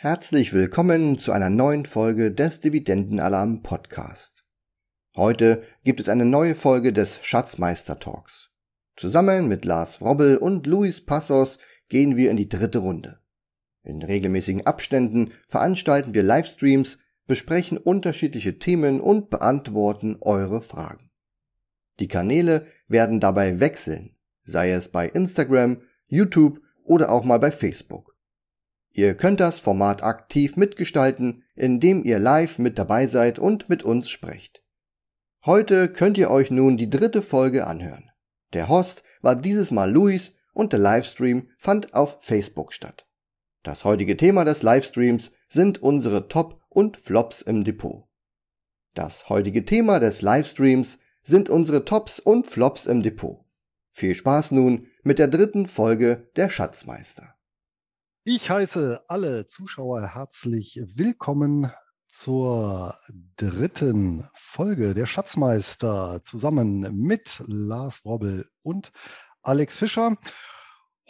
Herzlich willkommen zu einer neuen Folge des Dividendenalarm Podcast. Heute gibt es eine neue Folge des Schatzmeister Talks. Zusammen mit Lars Wrobbel und Luis Passos gehen wir in die dritte Runde. In regelmäßigen Abständen veranstalten wir Livestreams, besprechen unterschiedliche Themen und beantworten eure Fragen. Die Kanäle werden dabei wechseln, sei es bei Instagram, YouTube oder auch mal bei Facebook. Ihr könnt das Format aktiv mitgestalten, indem ihr live mit dabei seid und mit uns sprecht. Heute könnt ihr euch nun die dritte Folge anhören. Der Host war dieses Mal Luis und der Livestream fand auf Facebook statt. Das heutige Thema des Livestreams sind unsere Top und Flops im Depot. Das heutige Thema des Livestreams sind unsere Tops und Flops im Depot. Viel Spaß nun mit der dritten Folge der Schatzmeister. Ich heiße alle Zuschauer herzlich willkommen zur dritten Folge der Schatzmeister zusammen mit Lars Wobbel und Alex Fischer.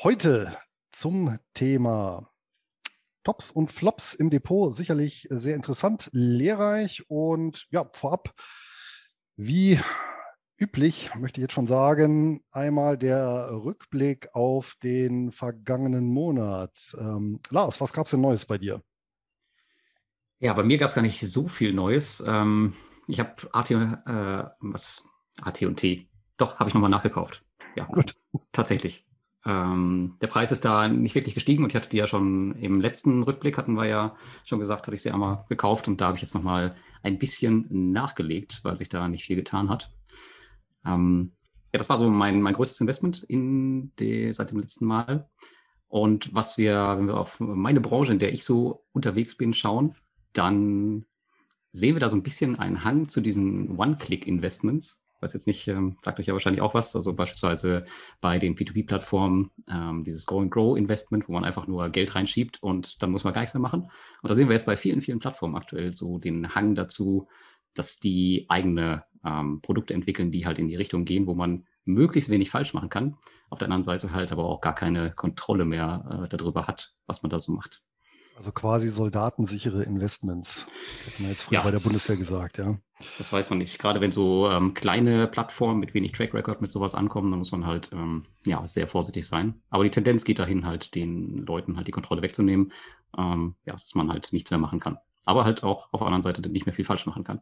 Heute zum Thema Tops und Flops im Depot. Sicherlich sehr interessant, lehrreich und ja, vorab, wie üblich, möchte ich jetzt schon sagen, einmal der Rückblick auf den vergangenen Monat. Ähm, Lars, was gab es denn Neues bei dir? Ja, bei mir gab es gar nicht so viel Neues. Ähm, ich habe AT, äh, was, AT und T. Doch, habe ich nochmal nachgekauft. Ja, gut. Tatsächlich. Ähm, der Preis ist da nicht wirklich gestiegen und ich hatte die ja schon im letzten Rückblick, hatten wir ja schon gesagt, hatte ich sie einmal gekauft und da habe ich jetzt nochmal ein bisschen nachgelegt, weil sich da nicht viel getan hat. Ähm, ja, das war so mein, mein größtes Investment in die, seit dem letzten Mal. Und was wir, wenn wir auf meine Branche, in der ich so unterwegs bin, schauen, dann sehen wir da so ein bisschen einen Hang zu diesen One-Click-Investments. Weiß jetzt nicht, ähm, sagt euch ja wahrscheinlich auch was. Also beispielsweise bei den P2P-Plattformen ähm, dieses Go and Grow Investment, wo man einfach nur Geld reinschiebt und dann muss man gar nichts mehr machen. Und da sehen wir jetzt bei vielen, vielen Plattformen aktuell so den Hang dazu, dass die eigene ähm, Produkte entwickeln, die halt in die Richtung gehen, wo man möglichst wenig falsch machen kann. Auf der anderen Seite halt aber auch gar keine Kontrolle mehr äh, darüber hat, was man da so macht. Also quasi soldatensichere Investments, hätte man jetzt früher ja, bei der Bundeswehr gesagt, ja. Das weiß man nicht. Gerade wenn so ähm, kleine Plattformen mit wenig Track Record mit sowas ankommen, dann muss man halt ähm, ja sehr vorsichtig sein. Aber die Tendenz geht dahin, halt den Leuten halt die Kontrolle wegzunehmen, ähm, ja, dass man halt nichts mehr machen kann. Aber halt auch auf der anderen Seite nicht mehr viel falsch machen kann.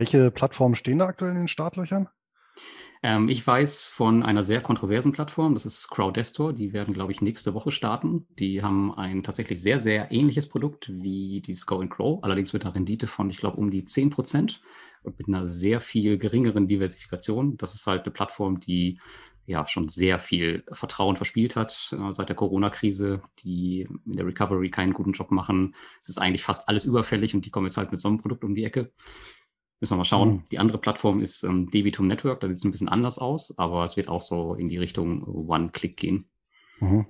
Welche Plattformen stehen da aktuell in den Startlöchern? Ähm, ich weiß von einer sehr kontroversen Plattform, das ist Crowdestor. Die werden, glaube ich, nächste Woche starten. Die haben ein tatsächlich sehr, sehr ähnliches Produkt wie die Go Crow, allerdings mit einer Rendite von, ich glaube, um die 10 Prozent und mit einer sehr viel geringeren Diversifikation. Das ist halt eine Plattform, die ja schon sehr viel Vertrauen verspielt hat äh, seit der Corona-Krise, die in der Recovery keinen guten Job machen. Es ist eigentlich fast alles überfällig und die kommen jetzt halt mit so einem Produkt um die Ecke. Müssen wir mal schauen. Mhm. Die andere Plattform ist ähm, Debitum Network, da sieht es ein bisschen anders aus, aber es wird auch so in die Richtung One-Click gehen. Mhm.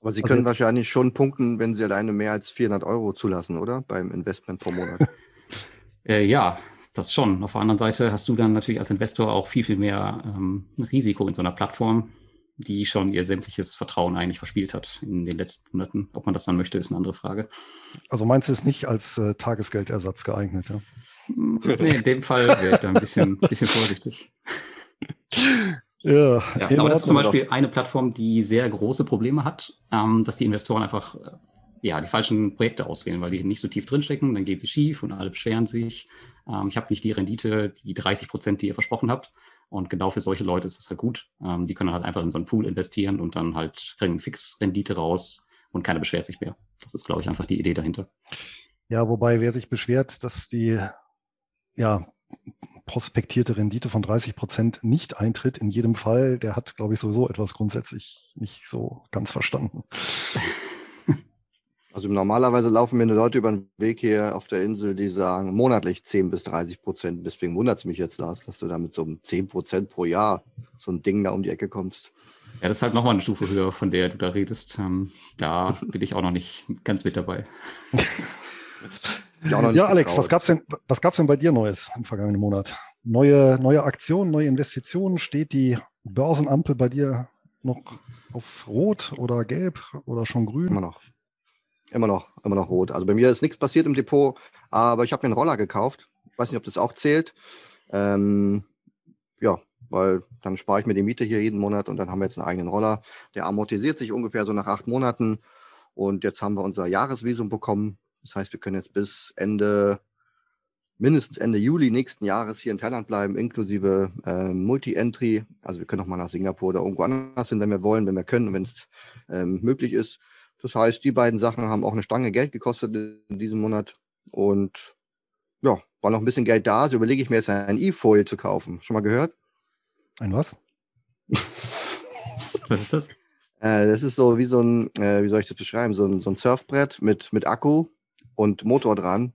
Aber Sie können wahrscheinlich schon punkten, wenn Sie alleine mehr als 400 Euro zulassen, oder? Beim Investment pro Monat. äh, ja, das schon. Auf der anderen Seite hast du dann natürlich als Investor auch viel, viel mehr ähm, Risiko in so einer Plattform, die schon ihr sämtliches Vertrauen eigentlich verspielt hat in den letzten Monaten. Ob man das dann möchte, ist eine andere Frage. Also meinst du es nicht als äh, Tagesgeldersatz geeignet, ja? Nee, in dem Fall wäre ich da ein bisschen, bisschen vorsichtig. Ja, ja aber das ist zum Beispiel doch. eine Plattform, die sehr große Probleme hat, ähm, dass die Investoren einfach äh, ja, die falschen Projekte auswählen, weil die nicht so tief drinstecken, dann geht sie schief und alle beschweren sich. Ähm, ich habe nicht die Rendite, die 30 Prozent, die ihr versprochen habt. Und genau für solche Leute ist es halt gut. Ähm, die können halt einfach in so einen Pool investieren und dann halt kriegen Fixrendite raus und keiner beschwert sich mehr. Das ist, glaube ich, einfach die Idee dahinter. Ja, wobei wer sich beschwert, dass die ja, prospektierte Rendite von 30 Prozent nicht eintritt in jedem Fall, der hat, glaube ich, sowieso etwas grundsätzlich nicht so ganz verstanden. Also normalerweise laufen mir Leute über den Weg hier auf der Insel, die sagen monatlich 10 bis 30 Prozent. Deswegen wundert es mich jetzt, Lars, dass du da mit so einem 10 Prozent pro Jahr so ein Ding da um die Ecke kommst. Ja, das ist halt nochmal eine Stufe höher, von der du da redest. Ähm, da bin ich auch noch nicht ganz mit dabei. ja, Alex, was gab's denn, was gab's denn bei dir Neues im vergangenen Monat? Neue, neue Aktionen, neue Investitionen? Steht die Börsenampel bei dir noch auf Rot oder Gelb oder schon grün? Immer noch. Immer noch, immer noch rot. Also bei mir ist nichts passiert im Depot, aber ich habe mir einen Roller gekauft. Weiß nicht, ob das auch zählt. Ähm, ja, weil dann spare ich mir die Miete hier jeden Monat und dann haben wir jetzt einen eigenen Roller. Der amortisiert sich ungefähr so nach acht Monaten. Und jetzt haben wir unser Jahresvisum bekommen. Das heißt, wir können jetzt bis Ende, mindestens Ende Juli nächsten Jahres hier in Thailand bleiben, inklusive äh, Multi-Entry. Also wir können auch mal nach Singapur oder irgendwo anders hin, wenn wir wollen, wenn wir können, wenn es ähm, möglich ist. Das heißt, die beiden Sachen haben auch eine Stange Geld gekostet in diesem Monat. Und ja, war noch ein bisschen Geld da, so überlege ich mir jetzt ein E-Foil zu kaufen. Schon mal gehört? Ein was? was ist das? Äh, das ist so wie so ein, äh, wie soll ich das beschreiben, so ein, so ein Surfbrett mit, mit Akku und Motor dran,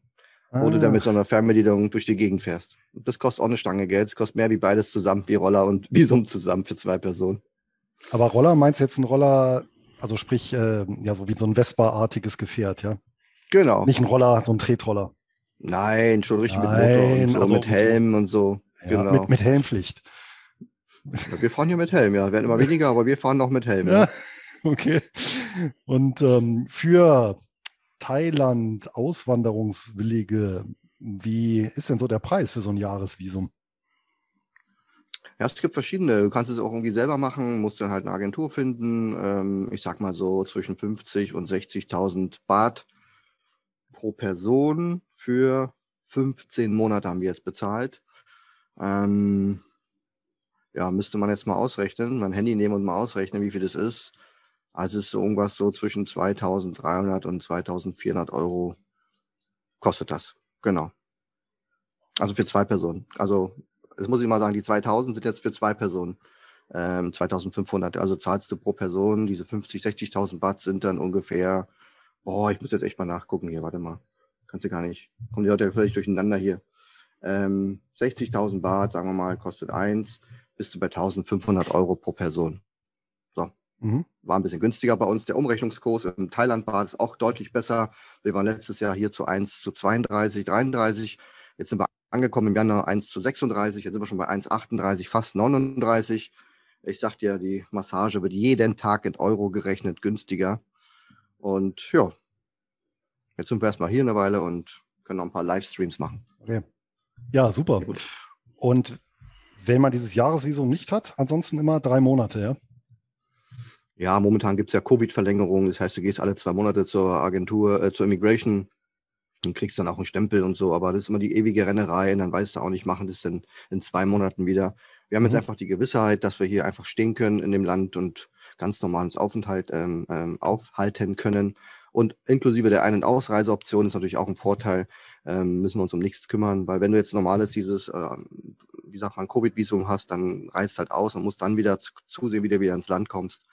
ah. wo du dann mit so einer Fernbedienung durch die Gegend fährst. Das kostet auch eine Stange Geld. Das kostet mehr wie beides zusammen, wie Roller und Visum zusammen für zwei Personen. Aber Roller meinst du jetzt ein Roller, also sprich, äh, ja, so wie so ein Vespa-artiges Gefährt, ja? Genau. Nicht ein Roller, so ein Tretroller. Nein, schon richtig Nein, mit Motor und so, also mit Helm und so. Ja, genau. Mit, mit Helmpflicht. Ja, wir fahren hier mit Helm, ja. Werden immer weniger, aber wir fahren noch mit Helm. Ja, okay. Und ähm, für Thailand Auswanderungswillige, wie ist denn so der Preis für so ein Jahresvisum? Ja, es gibt verschiedene. Du kannst es auch irgendwie selber machen, musst dann halt eine Agentur finden. Ähm, ich sag mal so zwischen 50 und 60.000 Baht pro Person für 15 Monate haben wir jetzt bezahlt. Ähm, ja, müsste man jetzt mal ausrechnen, mein Handy nehmen und mal ausrechnen, wie viel das ist. Also es ist so irgendwas so zwischen 2300 und 2400 Euro kostet das. Genau. Also für zwei Personen. Also, das muss ich mal sagen, die 2000 sind jetzt für zwei Personen. Ähm, 2500. Also zahlst du pro Person, diese 50, 60.000 Baht sind dann ungefähr, oh, ich muss jetzt echt mal nachgucken hier, warte mal. Kannst du gar nicht. Kommen die Leute völlig durcheinander hier. Ähm, 60.000 Baht, sagen wir mal, kostet eins bist du bei 1500 Euro pro Person. So. Mhm. War ein bisschen günstiger bei uns. Der Umrechnungskurs im Thailand war es auch deutlich besser. Wir waren letztes Jahr hier zu 1 zu 32, 33. Jetzt sind wir angekommen im Januar 1 zu 36. Jetzt sind wir schon bei 1,38, fast 39. Ich sag dir, die Massage wird jeden Tag in Euro gerechnet günstiger. Und ja, jetzt sind wir erstmal hier eine Weile und können noch ein paar Livestreams machen. Okay. Ja, super. Und wenn man dieses Jahresvisum nicht hat, ansonsten immer drei Monate, ja? Ja, momentan gibt es ja Covid-Verlängerungen. Das heißt, du gehst alle zwei Monate zur Agentur, äh, zur Immigration und kriegst dann auch einen Stempel und so. Aber das ist immer die ewige Rennerei und dann weißt du auch nicht, machen das denn in zwei Monaten wieder. Wir haben mhm. jetzt einfach die Gewissheit, dass wir hier einfach stehen können in dem Land und ganz normal uns Aufenthalt ähm, ähm, aufhalten können. Und inklusive der einen Ausreiseoption ist natürlich auch ein Vorteil, ähm, müssen wir uns um nichts kümmern, weil wenn du jetzt normales dieses, äh, wie sagt man, Covid-Visum hast, dann reist halt aus und musst dann wieder zusehen, wie du wieder ins Land kommst.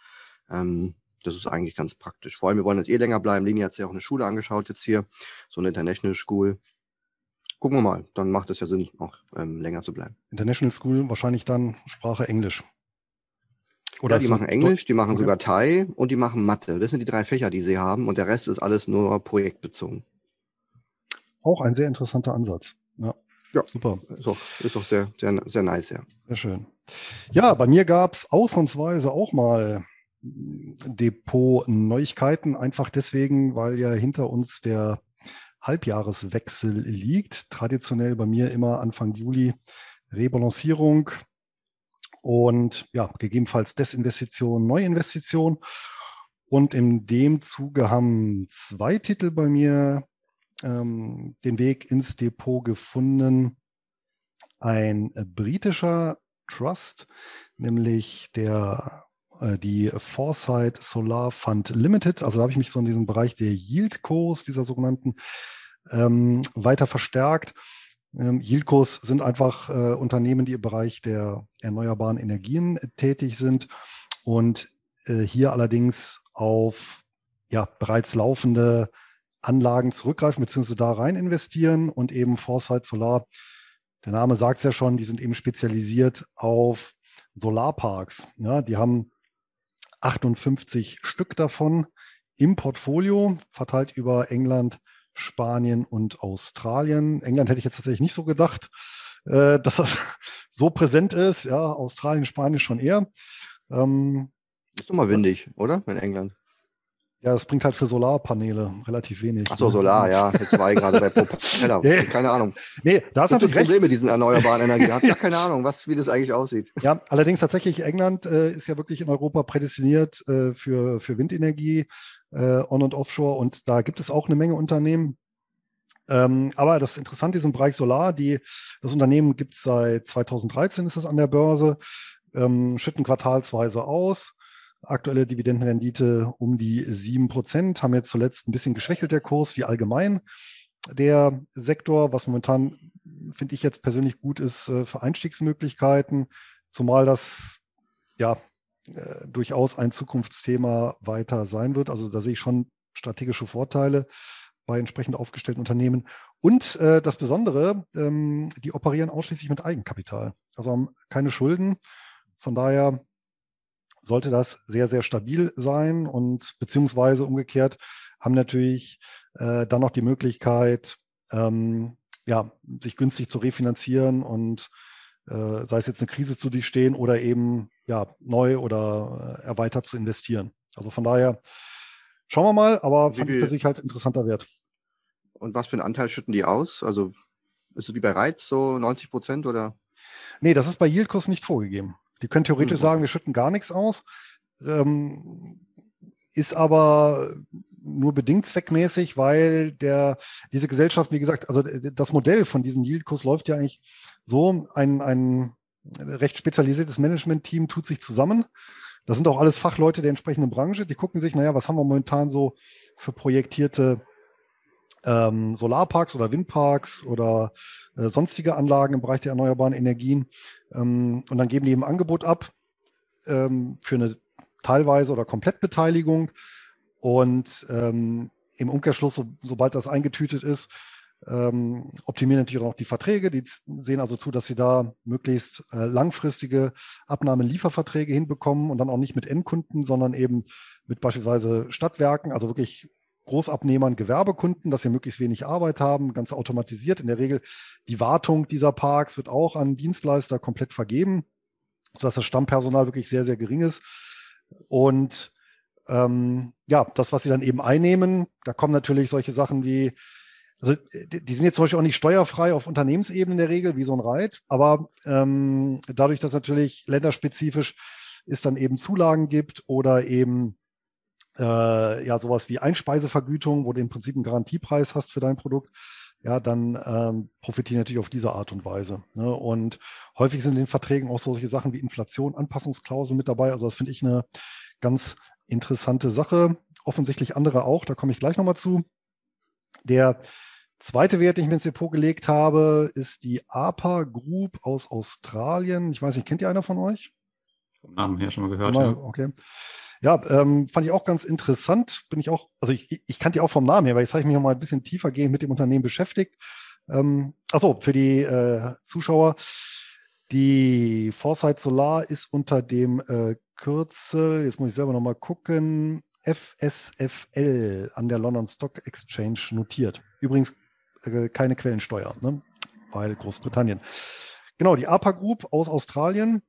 Ähm, das ist eigentlich ganz praktisch. Vor allem, wir wollen jetzt eh länger bleiben. Lini hat sich auch eine Schule angeschaut jetzt hier, so eine International School. Gucken wir mal, dann macht es ja Sinn, auch ähm, länger zu bleiben. International School, wahrscheinlich dann Sprache Englisch. Oder ja, die machen Englisch, die machen okay. sogar Thai und die machen Mathe. Das sind die drei Fächer, die sie haben und der Rest ist alles nur projektbezogen. Auch ein sehr interessanter Ansatz. Ja, ja super. Ist auch, ist auch sehr, sehr, sehr nice, ja. Sehr schön. Ja, bei mir gab es ausnahmsweise auch mal Depot-Neuigkeiten, einfach deswegen, weil ja hinter uns der Halbjahreswechsel liegt. Traditionell bei mir immer Anfang Juli Rebalancierung und ja, gegebenenfalls Desinvestition, Neuinvestition. Und in dem Zuge haben zwei Titel bei mir ähm, den Weg ins Depot gefunden. Ein britischer Trust, nämlich der die Foresight Solar Fund Limited. Also da habe ich mich so in diesem Bereich der Yield-Cos, dieser sogenannten, ähm, weiter verstärkt. Ähm, Yieldcos sind einfach äh, Unternehmen, die im Bereich der erneuerbaren Energien tätig sind und äh, hier allerdings auf ja, bereits laufende Anlagen zurückgreifen bzw. da rein investieren und eben Foresight Solar, der Name sagt es ja schon, die sind eben spezialisiert auf Solarparks. Ja, die haben 58 Stück davon im Portfolio, verteilt über England, Spanien und Australien. England hätte ich jetzt tatsächlich nicht so gedacht, äh, dass das so präsent ist. Ja, Australien, Spanien schon eher. Ähm, ist doch mal windig, oder? In England. Ja, das bringt halt für Solarpaneele relativ wenig. Ach so, Solar, ja. Jetzt war ich gerade bei Propeller. nee. Keine Ahnung. Nee, da ist das ist das Problem mit diesen erneuerbaren Energien. Ich habe ja keine Ahnung, was, wie das eigentlich aussieht. Ja, allerdings tatsächlich, England äh, ist ja wirklich in Europa prädestiniert äh, für, für Windenergie, äh, On- und Offshore. Und da gibt es auch eine Menge Unternehmen. Ähm, aber das Interessante ist im Bereich Solar, die, das Unternehmen gibt es seit 2013, ist es an der Börse, ähm, schütten quartalsweise aus Aktuelle Dividendenrendite um die 7%, haben jetzt zuletzt ein bisschen geschwächelt der Kurs, wie allgemein der Sektor, was momentan, finde ich jetzt persönlich gut ist, äh, für Einstiegsmöglichkeiten, zumal das ja äh, durchaus ein Zukunftsthema weiter sein wird. Also da sehe ich schon strategische Vorteile bei entsprechend aufgestellten Unternehmen. Und äh, das Besondere, ähm, die operieren ausschließlich mit Eigenkapital. Also haben keine Schulden. Von daher sollte das sehr, sehr stabil sein und beziehungsweise umgekehrt haben natürlich äh, dann noch die Möglichkeit, ähm, ja, sich günstig zu refinanzieren und äh, sei es jetzt eine Krise zu stehen oder eben ja, neu oder äh, erweitert zu investieren. Also von daher schauen wir mal, aber fand ich persönlich halt interessanter Wert. Und was für einen Anteil schütten die aus? Also ist es wie bei Reiz so 90 Prozent oder? Nee, das ist bei Yieldkurs nicht vorgegeben. Die können theoretisch mhm. sagen, wir schütten gar nichts aus. Ähm, ist aber nur bedingt zweckmäßig, weil der, diese Gesellschaft, wie gesagt, also das Modell von diesem Yieldkurs läuft ja eigentlich so, ein, ein recht spezialisiertes Management-Team tut sich zusammen. Das sind auch alles Fachleute der entsprechenden Branche. Die gucken sich, naja, was haben wir momentan so für projektierte ähm, Solarparks oder Windparks oder äh, sonstige Anlagen im Bereich der erneuerbaren Energien. Ähm, und dann geben die eben Angebot ab ähm, für eine teilweise oder Komplettbeteiligung. Und ähm, im Umkehrschluss, so, sobald das eingetütet ist, ähm, optimieren natürlich auch die Verträge. Die sehen also zu, dass sie da möglichst äh, langfristige Abnahme-Lieferverträge hinbekommen und dann auch nicht mit Endkunden, sondern eben mit beispielsweise Stadtwerken, also wirklich Großabnehmern, Gewerbekunden, dass sie möglichst wenig Arbeit haben, ganz automatisiert. In der Regel die Wartung dieser Parks wird auch an Dienstleister komplett vergeben, sodass das Stammpersonal wirklich sehr, sehr gering ist. Und ähm, ja, das, was sie dann eben einnehmen, da kommen natürlich solche Sachen wie, also die sind jetzt zum Beispiel auch nicht steuerfrei auf Unternehmensebene in der Regel, wie so ein Reit, aber ähm, dadurch, dass natürlich länderspezifisch es dann eben Zulagen gibt oder eben äh, ja sowas wie Einspeisevergütung, wo du im Prinzip einen Garantiepreis hast für dein Produkt, ja, dann ähm, profitieren natürlich auf diese Art und Weise. Ne? Und häufig sind in den Verträgen auch solche Sachen wie Inflation, Anpassungsklauseln mit dabei. Also das finde ich eine ganz interessante Sache. Offensichtlich andere auch, da komme ich gleich nochmal zu. Der zweite Wert, den ich mir ins Depot gelegt habe, ist die APA Group aus Australien. Ich weiß nicht, kennt ihr einer von euch? Vom Namen her schon mal gehört. Mal, ja. Okay. Ja, ähm, fand ich auch ganz interessant. Bin ich auch, also ich, ich kannte die auch vom Namen her, weil jetzt habe ich mich noch mal ein bisschen tiefer gehen mit dem Unternehmen beschäftigt. Ähm, achso, für die äh, Zuschauer. Die Foresight Solar ist unter dem äh, Kürzel, jetzt muss ich selber noch mal gucken, FSFL an der London Stock Exchange notiert. Übrigens äh, keine Quellensteuer, ne? weil Großbritannien. Genau, die APA Group aus Australien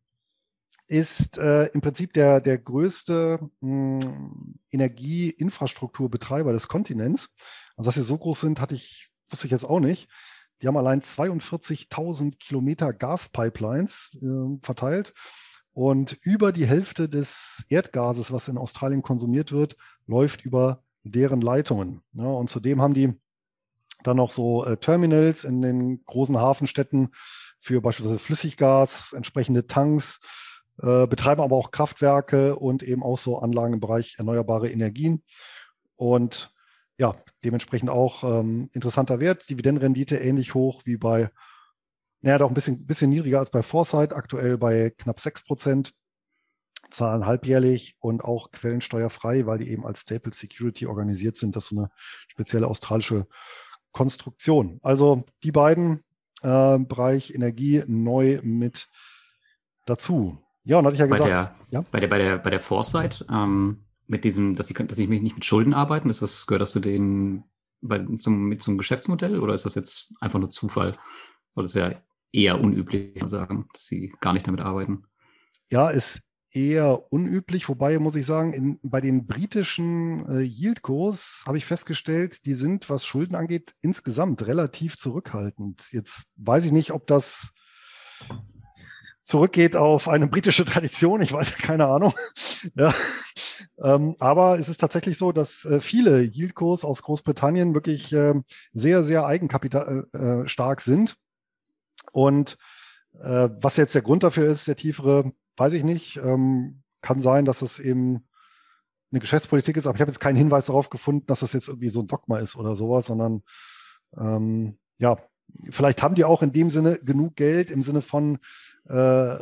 ist äh, im Prinzip der, der größte hm, Energieinfrastrukturbetreiber des Kontinents. Also, dass sie so groß sind, hatte ich, wusste ich jetzt auch nicht. Die haben allein 42.000 Kilometer Gaspipelines äh, verteilt und über die Hälfte des Erdgases, was in Australien konsumiert wird, läuft über deren Leitungen. Ja, und zudem haben die dann noch so äh, Terminals in den großen Hafenstädten für beispielsweise Flüssiggas, entsprechende Tanks, äh, betreiben aber auch Kraftwerke und eben auch so Anlagen im Bereich erneuerbare Energien. Und ja, dementsprechend auch ähm, interessanter Wert. Dividendenrendite ähnlich hoch wie bei, naja, doch ein bisschen, bisschen niedriger als bei Foresight, aktuell bei knapp 6 Prozent. Zahlen halbjährlich und auch quellensteuerfrei, weil die eben als Staple Security organisiert sind. Das ist so eine spezielle australische Konstruktion. Also die beiden äh, Bereich Energie neu mit dazu. Ja, und hatte ich ja gesagt. Bei der, ja? bei der, bei der, bei der Foresight, ähm, mit diesem, dass sie, dass sie nicht mit Schulden arbeiten, ist das, gehört das zu denen bei, zum, mit zum Geschäftsmodell oder ist das jetzt einfach nur Zufall? Weil das ist ja eher unüblich, sagen, dass sie gar nicht damit arbeiten. Ja, es eher unüblich, wobei muss ich sagen, in, bei den britischen äh, Yieldkurs habe ich festgestellt, die sind, was Schulden angeht, insgesamt relativ zurückhaltend. Jetzt weiß ich nicht, ob das zurückgeht auf eine britische Tradition, ich weiß keine Ahnung. ja. Ähm, aber es ist tatsächlich so, dass äh, viele Yieldkurs aus Großbritannien wirklich äh, sehr, sehr eigenkapitalstark äh, sind. Und äh, was jetzt der Grund dafür ist, der tiefere, weiß ich nicht. Ähm, kann sein, dass es eben eine Geschäftspolitik ist, aber ich habe jetzt keinen Hinweis darauf gefunden, dass das jetzt irgendwie so ein Dogma ist oder sowas, sondern ähm, ja, vielleicht haben die auch in dem Sinne genug Geld im Sinne von äh,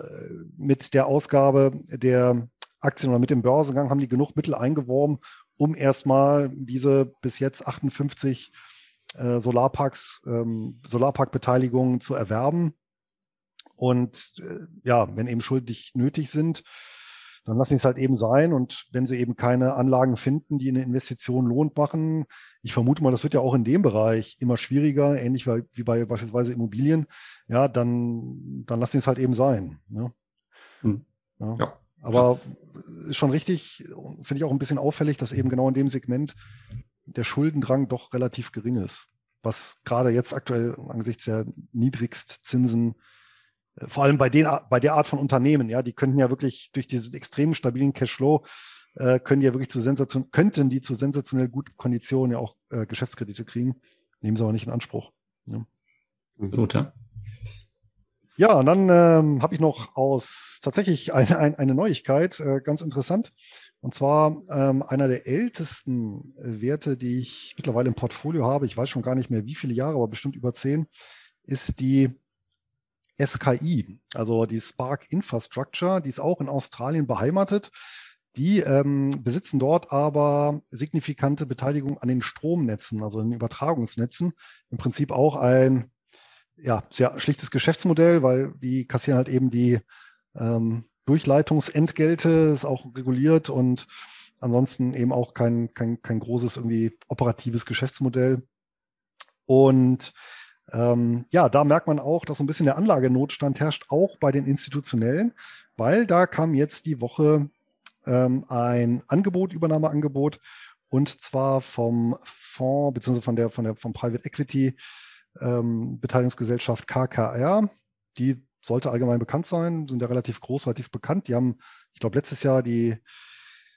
mit der Ausgabe der Aktien oder mit dem Börsengang haben die genug Mittel eingeworben, um erstmal diese bis jetzt 58 äh, Solarparks, ähm, Solarparkbeteiligungen zu erwerben. Und äh, ja, wenn eben Schulden nicht nötig sind, dann lassen sie es halt eben sein. Und wenn sie eben keine Anlagen finden, die eine Investition lohnt machen, ich vermute mal, das wird ja auch in dem Bereich immer schwieriger, ähnlich wie bei beispielsweise Immobilien, ja, dann, dann lassen sie es halt eben sein. Ne? Hm. Ja. ja. Aber ist schon richtig, finde ich auch ein bisschen auffällig, dass eben genau in dem Segment der Schuldendrang doch relativ gering ist. Was gerade jetzt aktuell angesichts der Niedrigstzinsen äh, vor allem bei, den, bei der Art von Unternehmen, ja, die könnten ja wirklich durch diesen extrem stabilen Cashflow, äh, können die ja wirklich zu sensation, könnten die zu sensationell guten Konditionen ja auch äh, Geschäftskredite kriegen, nehmen sie aber nicht in Anspruch. Ja. Gut, ja. Ja, und dann ähm, habe ich noch aus tatsächlich ein, ein, eine Neuigkeit, äh, ganz interessant. Und zwar ähm, einer der ältesten Werte, die ich mittlerweile im Portfolio habe, ich weiß schon gar nicht mehr wie viele Jahre, aber bestimmt über zehn, ist die SKI, also die Spark Infrastructure, die ist auch in Australien beheimatet. Die ähm, besitzen dort aber signifikante Beteiligung an den Stromnetzen, also den Übertragungsnetzen. Im Prinzip auch ein ja, sehr schlichtes Geschäftsmodell, weil die kassieren halt eben die ähm, Durchleitungsentgelte, ist auch reguliert und ansonsten eben auch kein, kein, kein großes irgendwie operatives Geschäftsmodell. Und ähm, ja, da merkt man auch, dass so ein bisschen der Anlagenotstand herrscht, auch bei den institutionellen, weil da kam jetzt die Woche ähm, ein Angebot, Übernahmeangebot, und zwar vom Fonds beziehungsweise von der, von der vom Private Equity ähm, Beteiligungsgesellschaft KKR. Die sollte allgemein bekannt sein, sind ja relativ groß, relativ bekannt. Die haben, ich glaube, letztes Jahr die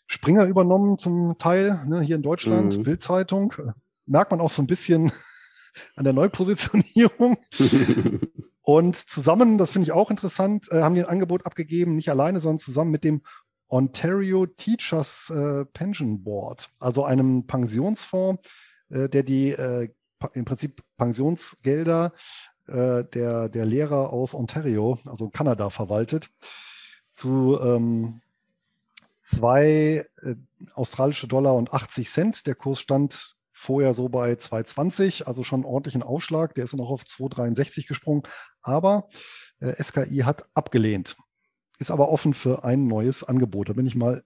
Springer übernommen zum Teil, ne, hier in Deutschland, mhm. Bildzeitung. Merkt man auch so ein bisschen an der Neupositionierung. Und zusammen, das finde ich auch interessant, äh, haben die ein Angebot abgegeben, nicht alleine, sondern zusammen mit dem Ontario Teachers äh, Pension Board, also einem Pensionsfonds, äh, der die äh, im Prinzip Pensionsgelder äh, der, der Lehrer aus Ontario, also Kanada, verwaltet, zu ähm, zwei äh, australische Dollar und 80 Cent. Der Kurs stand vorher so bei 2,20, also schon ordentlichen Aufschlag. Der ist dann auch auf 2,63 gesprungen. Aber äh, SKI hat abgelehnt, ist aber offen für ein neues Angebot. Da bin ich mal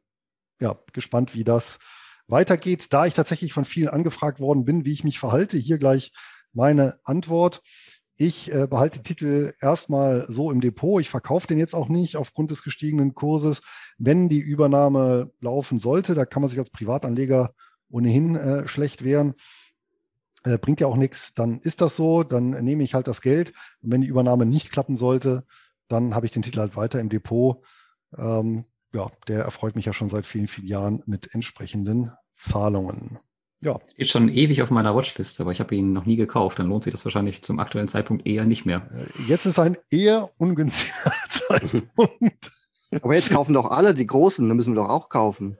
ja, gespannt, wie das weitergeht. Da ich tatsächlich von vielen angefragt worden bin, wie ich mich verhalte, hier gleich meine Antwort. Ich äh, behalte den Titel erstmal so im Depot. Ich verkaufe den jetzt auch nicht aufgrund des gestiegenen Kurses. Wenn die Übernahme laufen sollte, da kann man sich als Privatanleger ohnehin äh, schlecht wären, äh, bringt ja auch nichts, dann ist das so, dann nehme ich halt das Geld. Und wenn die Übernahme nicht klappen sollte, dann habe ich den Titel halt weiter im Depot. Ähm, ja, der erfreut mich ja schon seit vielen, vielen Jahren mit entsprechenden Zahlungen. Ja. Ist schon ewig auf meiner Watchlist, aber ich habe ihn noch nie gekauft. Dann lohnt sich das wahrscheinlich zum aktuellen Zeitpunkt eher nicht mehr. Äh, jetzt ist ein eher ungünstiger Zeitpunkt. Aber jetzt kaufen doch alle die Großen, dann müssen wir doch auch kaufen.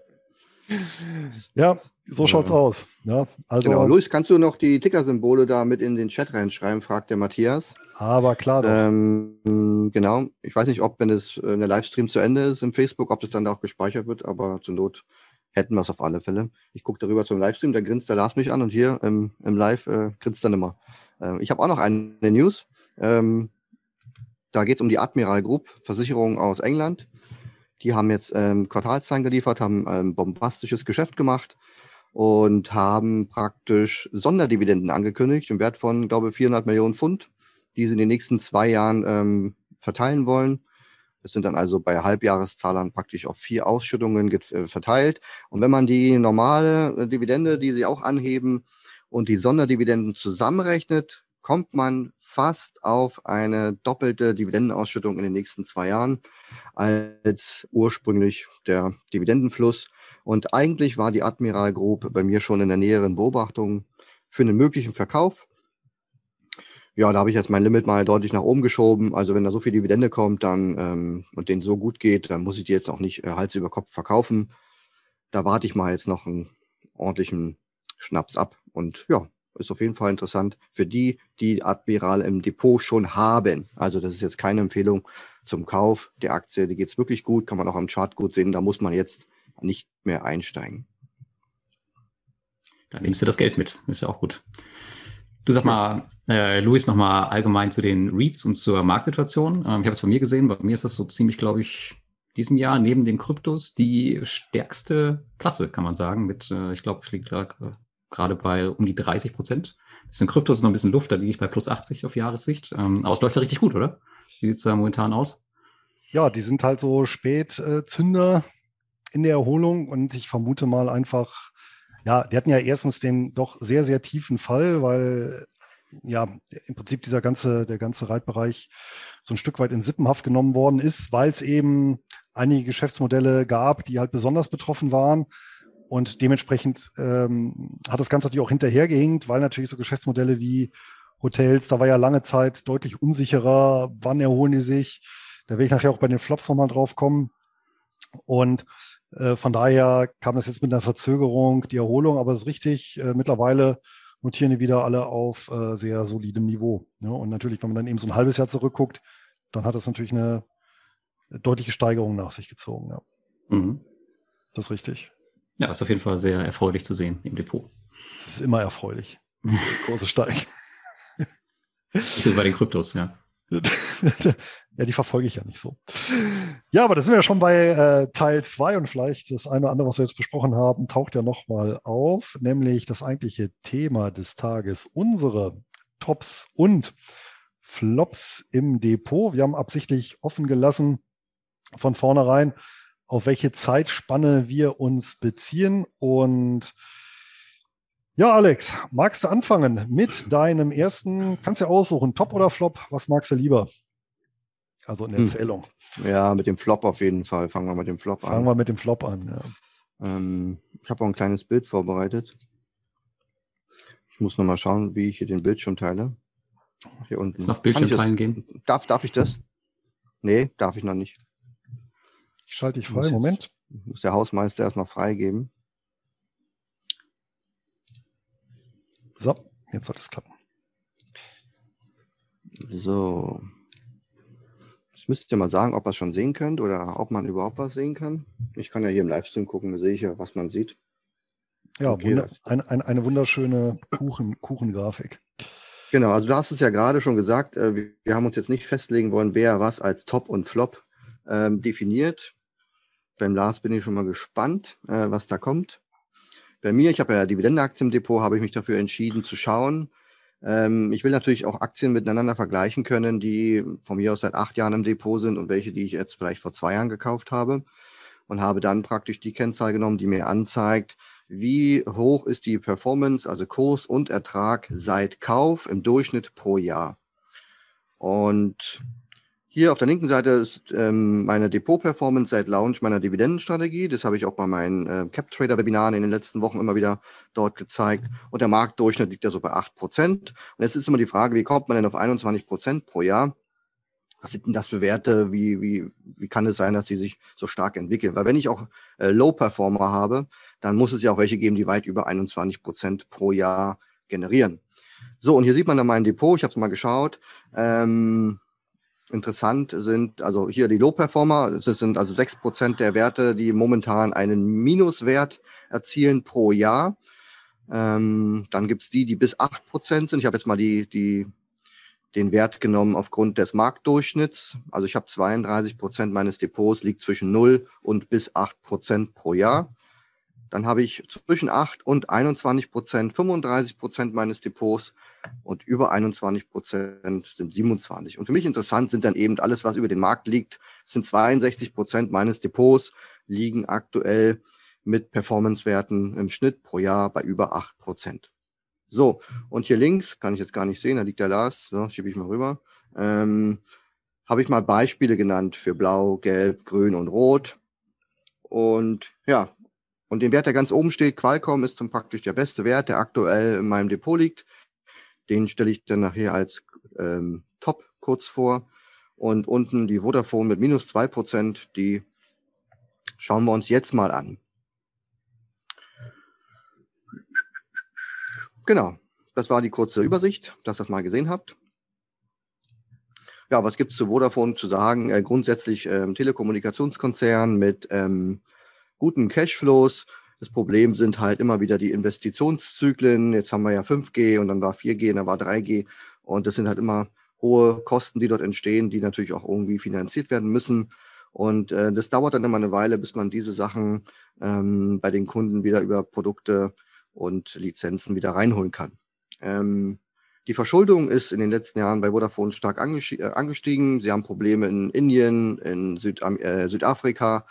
Ja, so schaut's aus. Ja, also, genau. Luis, kannst du noch die Ticker-Symbole da mit in den Chat reinschreiben, fragt der Matthias. Aber klar doch. Ähm, genau. Ich weiß nicht, ob, wenn es äh, der Livestream zu Ende ist im Facebook, ob das dann da auch gespeichert wird, aber zur Not hätten wir es auf alle Fälle. Ich gucke darüber zum Livestream, da grinst der Lars mich an und hier im, im Live äh, grinst dann immer. Äh, ich habe auch noch eine News. Ähm, da geht es um die Admiral Group, Versicherung aus England. Die haben jetzt ähm, Quartalszahlen geliefert, haben ein ähm, bombastisches Geschäft gemacht und haben praktisch Sonderdividenden angekündigt im Wert von, glaube ich, 400 Millionen Pfund, die sie in den nächsten zwei Jahren ähm, verteilen wollen. Es sind dann also bei Halbjahreszahlern praktisch auf vier Ausschüttungen äh, verteilt. Und wenn man die normale äh, Dividende, die sie auch anheben, und die Sonderdividenden zusammenrechnet, kommt man fast auf eine doppelte Dividendenausschüttung in den nächsten zwei Jahren als ursprünglich der Dividendenfluss. Und eigentlich war die Admiral Group bei mir schon in der näheren Beobachtung für einen möglichen Verkauf. Ja, da habe ich jetzt mein Limit mal deutlich nach oben geschoben. Also wenn da so viel Dividende kommt, dann ähm, und denen so gut geht, dann muss ich die jetzt auch nicht äh, Hals über Kopf verkaufen. Da warte ich mal jetzt noch einen ordentlichen Schnaps ab. Und ja, ist auf jeden Fall interessant für die, die Admiral im Depot schon haben. Also das ist jetzt keine Empfehlung zum Kauf der Aktie. Die geht's wirklich gut, kann man auch am Chart gut sehen. Da muss man jetzt nicht mehr einsteigen. Dann nimmst du das Geld mit. Ist ja auch gut. Du sag mal, äh, Luis, nochmal allgemein zu den REITs und zur Marktsituation. Ähm, ich habe es bei mir gesehen, bei mir ist das so ziemlich, glaube ich, diesem Jahr neben den Kryptos die stärkste Klasse, kann man sagen. Mit, äh, ich glaube, es liegt gerade bei um die 30 Prozent. Das sind Kryptos noch ein bisschen Luft, da liege ich bei plus 80 auf Jahressicht. Ähm, aber es läuft ja richtig gut, oder? Wie sieht's da momentan aus? Ja, die sind halt so Spätzünder äh, in der Erholung und ich vermute mal einfach, ja, die hatten ja erstens den doch sehr, sehr tiefen Fall, weil ja im Prinzip dieser ganze, der ganze Reitbereich so ein Stück weit in Sippenhaft genommen worden ist, weil es eben einige Geschäftsmodelle gab, die halt besonders betroffen waren. Und dementsprechend ähm, hat das Ganze natürlich auch hinterhergehinkt, weil natürlich so Geschäftsmodelle wie Hotels, da war ja lange Zeit deutlich unsicherer, wann erholen die sich. Da werde ich nachher auch bei den Flops nochmal drauf kommen. Und von daher kam das jetzt mit einer Verzögerung, die Erholung, aber es ist richtig, äh, mittlerweile notieren die wieder alle auf äh, sehr solidem Niveau. Ja, und natürlich, wenn man dann eben so ein halbes Jahr zurückguckt, dann hat das natürlich eine deutliche Steigerung nach sich gezogen. Ja. Mhm. Das ist richtig. Ja, ist auf jeden Fall sehr erfreulich zu sehen im Depot. Es ist immer erfreulich. Steigen. Das ist bei den Kryptos, ja. ja, die verfolge ich ja nicht so. Ja, aber da sind wir ja schon bei äh, Teil 2 und vielleicht das eine oder andere, was wir jetzt besprochen haben, taucht ja nochmal auf, nämlich das eigentliche Thema des Tages, unsere Tops und Flops im Depot. Wir haben absichtlich offen gelassen von vornherein, auf welche Zeitspanne wir uns beziehen und ja, Alex, magst du anfangen mit deinem ersten, kannst du ja aussuchen, Top oder Flop, was magst du lieber? Also in hm. Erzählung. Ja, mit dem Flop auf jeden Fall. Fangen wir mit dem Flop Fangen an. Fangen wir mit dem Flop an, ja. Ähm, ich habe auch ein kleines Bild vorbereitet. Ich muss nochmal schauen, wie ich hier den Bildschirm teile. Hier unten. Ist auf Bildschirm teilen gehen? Darf, darf ich das? Nee, darf ich noch nicht. Ich schalte dich frei, Moment. Muss der Hausmeister erstmal freigeben. So, jetzt soll es klappen. So. Müsste ja mal sagen, ob ihr es schon sehen könnt oder ob man überhaupt was sehen kann. Ich kann ja hier im Livestream gucken, da sehe ich ja, was man sieht. Ja, okay, wunder, ein, ein, eine wunderschöne Kuchen, Kuchengrafik. Genau, also du hast es ja gerade schon gesagt, äh, wir haben uns jetzt nicht festlegen wollen, wer was als Top und Flop ähm, definiert. Beim Lars bin ich schon mal gespannt, äh, was da kommt bei mir, ich habe ja Dividendenaktien im Depot, habe ich mich dafür entschieden zu schauen. Ähm, ich will natürlich auch Aktien miteinander vergleichen können, die von mir aus seit acht Jahren im Depot sind und welche, die ich jetzt vielleicht vor zwei Jahren gekauft habe. Und habe dann praktisch die Kennzahl genommen, die mir anzeigt, wie hoch ist die Performance, also Kurs und Ertrag seit Kauf im Durchschnitt pro Jahr. Und hier auf der linken Seite ist ähm, meine Depot-Performance seit Launch meiner Dividendenstrategie. Das habe ich auch bei meinen äh, Cap-Trader-Webinaren in den letzten Wochen immer wieder dort gezeigt. Und der Marktdurchschnitt liegt ja so bei 8%. Und jetzt ist immer die Frage, wie kommt man denn auf 21% pro Jahr? Was sind denn das für Werte? Wie, wie, wie kann es sein, dass sie sich so stark entwickeln? Weil wenn ich auch äh, Low-Performer habe, dann muss es ja auch welche geben, die weit über 21% pro Jahr generieren. So, und hier sieht man dann mein Depot. Ich habe es mal geschaut. Ähm, Interessant sind also hier die Low-Performer. Das sind also sechs Prozent der Werte, die momentan einen Minuswert erzielen pro Jahr. Ähm, dann gibt's die, die bis acht Prozent sind. Ich habe jetzt mal die, die, den Wert genommen aufgrund des Marktdurchschnitts. Also ich habe 32 Prozent meines Depots liegt zwischen 0 und bis acht Prozent pro Jahr. dann habe ich zwischen 8 und 21 Prozent 35 Prozent meines Depots und über 21 Prozent sind 27. Und für mich interessant sind dann eben alles, was über den Markt liegt, sind 62 Prozent meines Depots liegen aktuell mit Performancewerten im Schnitt pro Jahr bei über 8 Prozent. So, und hier links, kann ich jetzt gar nicht sehen, da liegt der Lars, so, schiebe ich mal rüber, ähm, habe ich mal Beispiele genannt für Blau, Gelb, Grün und Rot. Und ja, und den Wert, der ganz oben steht, Qualcomm, ist dann praktisch der beste Wert, der aktuell in meinem Depot liegt. Den stelle ich dann nachher als ähm, Top kurz vor. Und unten die Vodafone mit minus zwei Prozent, die schauen wir uns jetzt mal an. Genau, das war die kurze Übersicht, dass ihr das mal gesehen habt. Ja, was gibt es zu Vodafone zu sagen? Äh, grundsätzlich ähm, Telekommunikationskonzern mit ähm, guten Cashflows. Das Problem sind halt immer wieder die Investitionszyklen. Jetzt haben wir ja 5G und dann war 4G und dann war 3G. Und das sind halt immer hohe Kosten, die dort entstehen, die natürlich auch irgendwie finanziert werden müssen. Und äh, das dauert dann immer eine Weile, bis man diese Sachen ähm, bei den Kunden wieder über Produkte und Lizenzen wieder reinholen kann. Ähm, die Verschuldung ist in den letzten Jahren bei Vodafone stark äh, angestiegen. Sie haben Probleme in Indien, in Süd äh, Südafrika,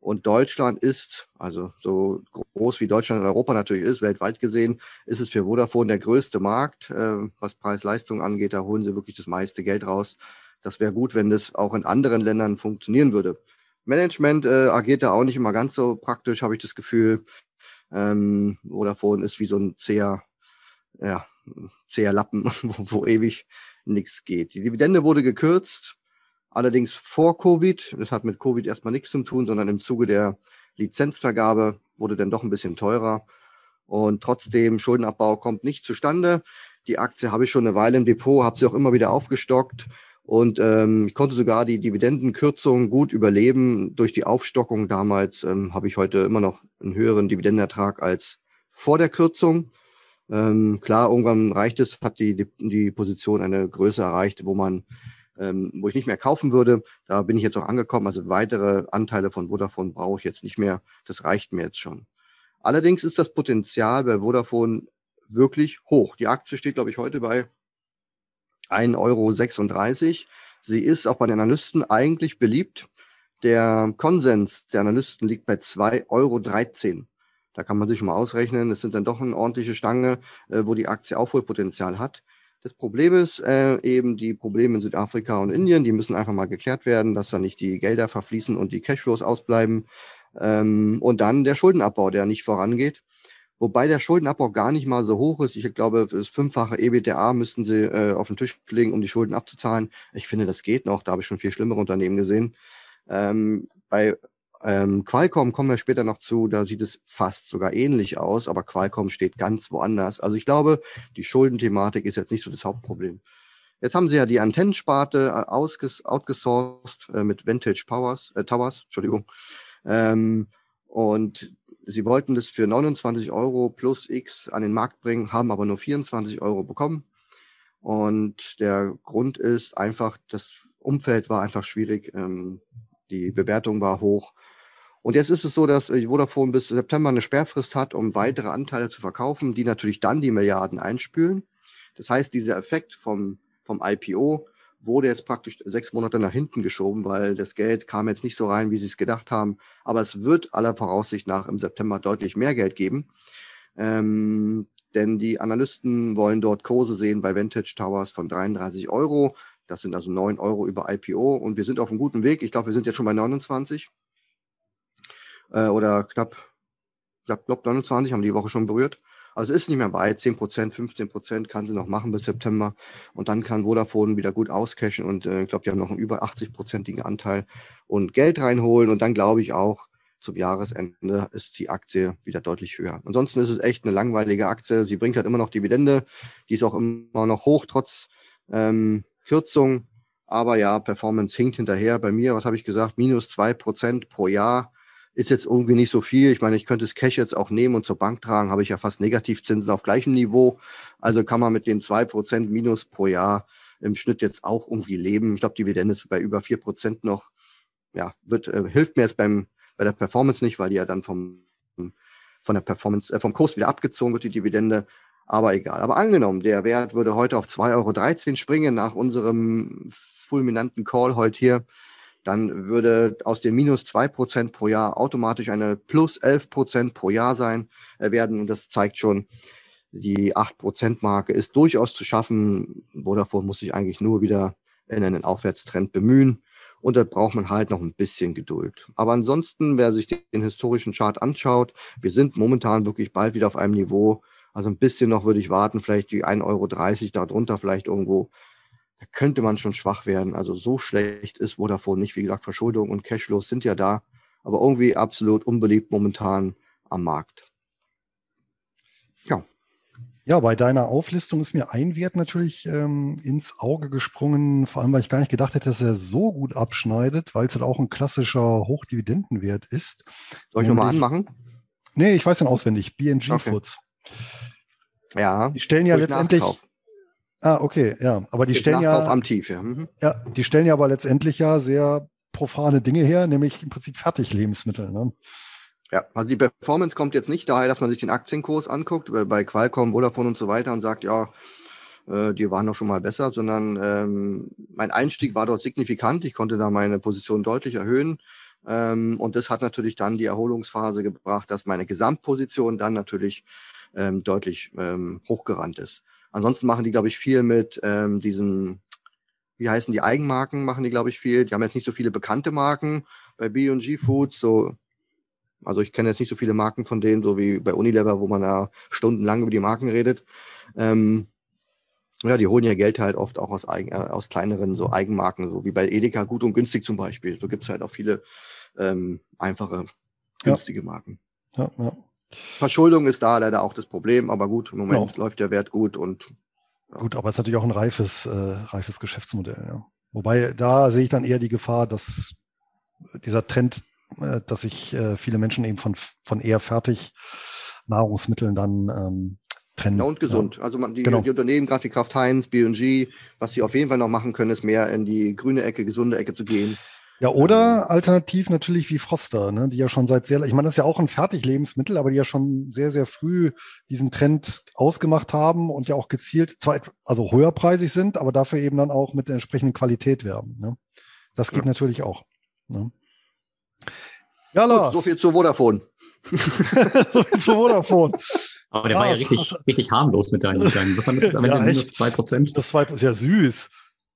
und Deutschland ist, also so groß wie Deutschland und Europa natürlich ist, weltweit gesehen, ist es für Vodafone der größte Markt, äh, was Preis-Leistung angeht. Da holen sie wirklich das meiste Geld raus. Das wäre gut, wenn das auch in anderen Ländern funktionieren würde. Management äh, agiert da auch nicht immer ganz so praktisch, habe ich das Gefühl. Ähm, Vodafone ist wie so ein zäher, ja, zäher Lappen, wo, wo ewig nichts geht. Die Dividende wurde gekürzt Allerdings vor Covid, das hat mit Covid erstmal nichts zu tun, sondern im Zuge der Lizenzvergabe wurde dann doch ein bisschen teurer. Und trotzdem, Schuldenabbau kommt nicht zustande. Die Aktie habe ich schon eine Weile im Depot, habe sie auch immer wieder aufgestockt und ähm, ich konnte sogar die Dividendenkürzung gut überleben. Durch die Aufstockung damals ähm, habe ich heute immer noch einen höheren Dividendenertrag als vor der Kürzung. Ähm, klar, irgendwann reicht es, hat die, die, die Position eine Größe erreicht, wo man ähm, wo ich nicht mehr kaufen würde. Da bin ich jetzt auch angekommen. Also weitere Anteile von Vodafone brauche ich jetzt nicht mehr. Das reicht mir jetzt schon. Allerdings ist das Potenzial bei Vodafone wirklich hoch. Die Aktie steht, glaube ich, heute bei 1,36 Euro. Sie ist auch bei den Analysten eigentlich beliebt. Der Konsens der Analysten liegt bei 2,13 Euro. Da kann man sich schon mal ausrechnen. Das sind dann doch eine ordentliche Stange, äh, wo die Aktie Aufholpotenzial hat. Das Problem ist äh, eben die Probleme in Südafrika und Indien, die müssen einfach mal geklärt werden, dass da nicht die Gelder verfließen und die Cashflows ausbleiben. Ähm, und dann der Schuldenabbau, der nicht vorangeht. Wobei der Schuldenabbau gar nicht mal so hoch ist. Ich glaube, das fünffache EBTA müssten sie äh, auf den Tisch legen, um die Schulden abzuzahlen. Ich finde, das geht noch. Da habe ich schon viel schlimmere Unternehmen gesehen. Ähm, bei ähm, Qualcomm kommen wir später noch zu, da sieht es fast sogar ähnlich aus, aber Qualcomm steht ganz woanders. Also ich glaube, die Schuldenthematik ist jetzt nicht so das Hauptproblem. Jetzt haben sie ja die Antennensparte äh, outgesourced äh, mit Vantage Powers, äh, Towers, Entschuldigung. Ähm, und sie wollten das für 29 Euro plus X an den Markt bringen, haben aber nur 24 Euro bekommen. Und der Grund ist einfach, das Umfeld war einfach schwierig. Ähm, die Bewertung war hoch und jetzt ist es so, dass äh, Vodafone bis September eine Sperrfrist hat, um weitere Anteile zu verkaufen, die natürlich dann die Milliarden einspülen. Das heißt, dieser Effekt vom, vom IPO wurde jetzt praktisch sechs Monate nach hinten geschoben, weil das Geld kam jetzt nicht so rein, wie sie es gedacht haben. Aber es wird aller Voraussicht nach im September deutlich mehr Geld geben. Ähm, denn die Analysten wollen dort Kurse sehen bei Vantage Towers von 33 Euro. Das sind also 9 Euro über IPO und wir sind auf einem guten Weg. Ich glaube, wir sind jetzt schon bei 29 äh, oder knapp, knapp, glaub 29 haben die Woche schon berührt. Also ist nicht mehr weit, 10 Prozent, 15 Prozent kann sie noch machen bis September und dann kann Vodafone wieder gut auscashen und äh, ich glaube, die haben noch einen über 80-prozentigen Anteil und Geld reinholen und dann glaube ich auch, zum Jahresende ist die Aktie wieder deutlich höher. Ansonsten ist es echt eine langweilige Aktie. Sie bringt halt immer noch Dividende. Die ist auch immer noch hoch, trotz ähm, Kürzung. Aber ja, Performance hinkt hinterher. Bei mir, was habe ich gesagt, minus zwei Prozent pro Jahr ist jetzt irgendwie nicht so viel. Ich meine, ich könnte das Cash jetzt auch nehmen und zur Bank tragen, habe ich ja fast Negativzinsen auf gleichem Niveau. Also kann man mit den zwei Prozent Minus pro Jahr im Schnitt jetzt auch irgendwie leben. Ich glaube, Dividende ist bei über vier Prozent noch. Ja, wird, äh, hilft mir jetzt beim, bei der Performance nicht, weil die ja dann vom von der Performance, äh, vom Kurs wieder abgezogen wird, die Dividende. Aber egal. Aber angenommen, der Wert würde heute auf 2,13 Euro springen nach unserem fulminanten Call heute hier, dann würde aus den minus 2% pro Jahr automatisch eine plus 11% pro Jahr sein äh, werden. Und das zeigt schon, die 8%-Marke ist durchaus zu schaffen. Vodafone muss sich eigentlich nur wieder in einen Aufwärtstrend bemühen. Und da braucht man halt noch ein bisschen Geduld. Aber ansonsten, wer sich den historischen Chart anschaut, wir sind momentan wirklich bald wieder auf einem Niveau. Also ein bisschen noch würde ich warten, vielleicht die 1,30 Euro darunter vielleicht irgendwo. Da könnte man schon schwach werden. Also so schlecht ist Vodafone nicht. Wie gesagt, Verschuldung und Cashflows sind ja da, aber irgendwie absolut unbeliebt momentan am Markt. Ja, ja, bei deiner Auflistung ist mir ein Wert natürlich ähm, ins Auge gesprungen, vor allem weil ich gar nicht gedacht hätte, dass er so gut abschneidet, weil es halt auch ein klassischer Hochdividendenwert ist. Soll ich nochmal anmachen? Nee, ich weiß den auswendig. BNG okay. Foods. Ja. Die stellen ja letztendlich. Nachkauf. Ah, okay, ja. Aber die stellen Nachkauf ja. am Tief, ja. Mhm. Ja, die stellen ja aber letztendlich ja sehr profane Dinge her, nämlich im Prinzip Fertiglebensmittel. Ne? Ja, also die Performance kommt jetzt nicht daher, dass man sich den Aktienkurs anguckt, bei Qualcomm, Vodafone und so weiter und sagt, ja, äh, die waren doch schon mal besser, sondern ähm, mein Einstieg war dort signifikant. Ich konnte da meine Position deutlich erhöhen. Ähm, und das hat natürlich dann die Erholungsphase gebracht, dass meine Gesamtposition dann natürlich ähm, deutlich ähm, hochgerannt ist. Ansonsten machen die, glaube ich, viel mit ähm, diesen, wie heißen die Eigenmarken, machen die, glaube ich, viel. Die haben jetzt nicht so viele bekannte Marken bei B&G Foods, so also ich kenne jetzt nicht so viele Marken von denen, so wie bei Unilever, wo man da stundenlang über die Marken redet. Ähm, ja, die holen ja Geld halt oft auch aus, eigen, äh, aus kleineren so Eigenmarken, so wie bei Edeka gut und günstig zum Beispiel. So gibt's halt auch viele ähm, einfache, günstige ja. Marken. Ja, ja. Verschuldung ist da leider auch das Problem, aber gut, im Moment ja. läuft der Wert gut und ja. Gut, aber es ist natürlich auch ein reifes, äh, reifes Geschäftsmodell, ja. Wobei da sehe ich dann eher die Gefahr, dass dieser Trend äh, dass sich äh, viele Menschen eben von, von eher fertig Nahrungsmitteln dann ähm, trennen. Ja, und gesund. Ja. Also man, die, genau. die Unternehmen, Grafikkraft Heinz, B&G, was sie auf jeden Fall noch machen können, ist mehr in die grüne Ecke, gesunde Ecke zu gehen. Ja, oder ähm, alternativ natürlich wie Froster, ne, die ja schon seit sehr, ich meine, das ist ja auch ein Fertiglebensmittel, aber die ja schon sehr, sehr früh diesen Trend ausgemacht haben und ja auch gezielt, zwar also höherpreisig sind, aber dafür eben dann auch mit der entsprechenden Qualität werben. Ne? Das geht ja. natürlich auch. Ne? Ja, Lars. so viel zu Vodafone. so viel zu Vodafone. Aber der ah, war ja richtig, richtig harmlos mit deinen, deinen was haben das am Ende? Ja, minus zwei Prozent? Das ist ja süß.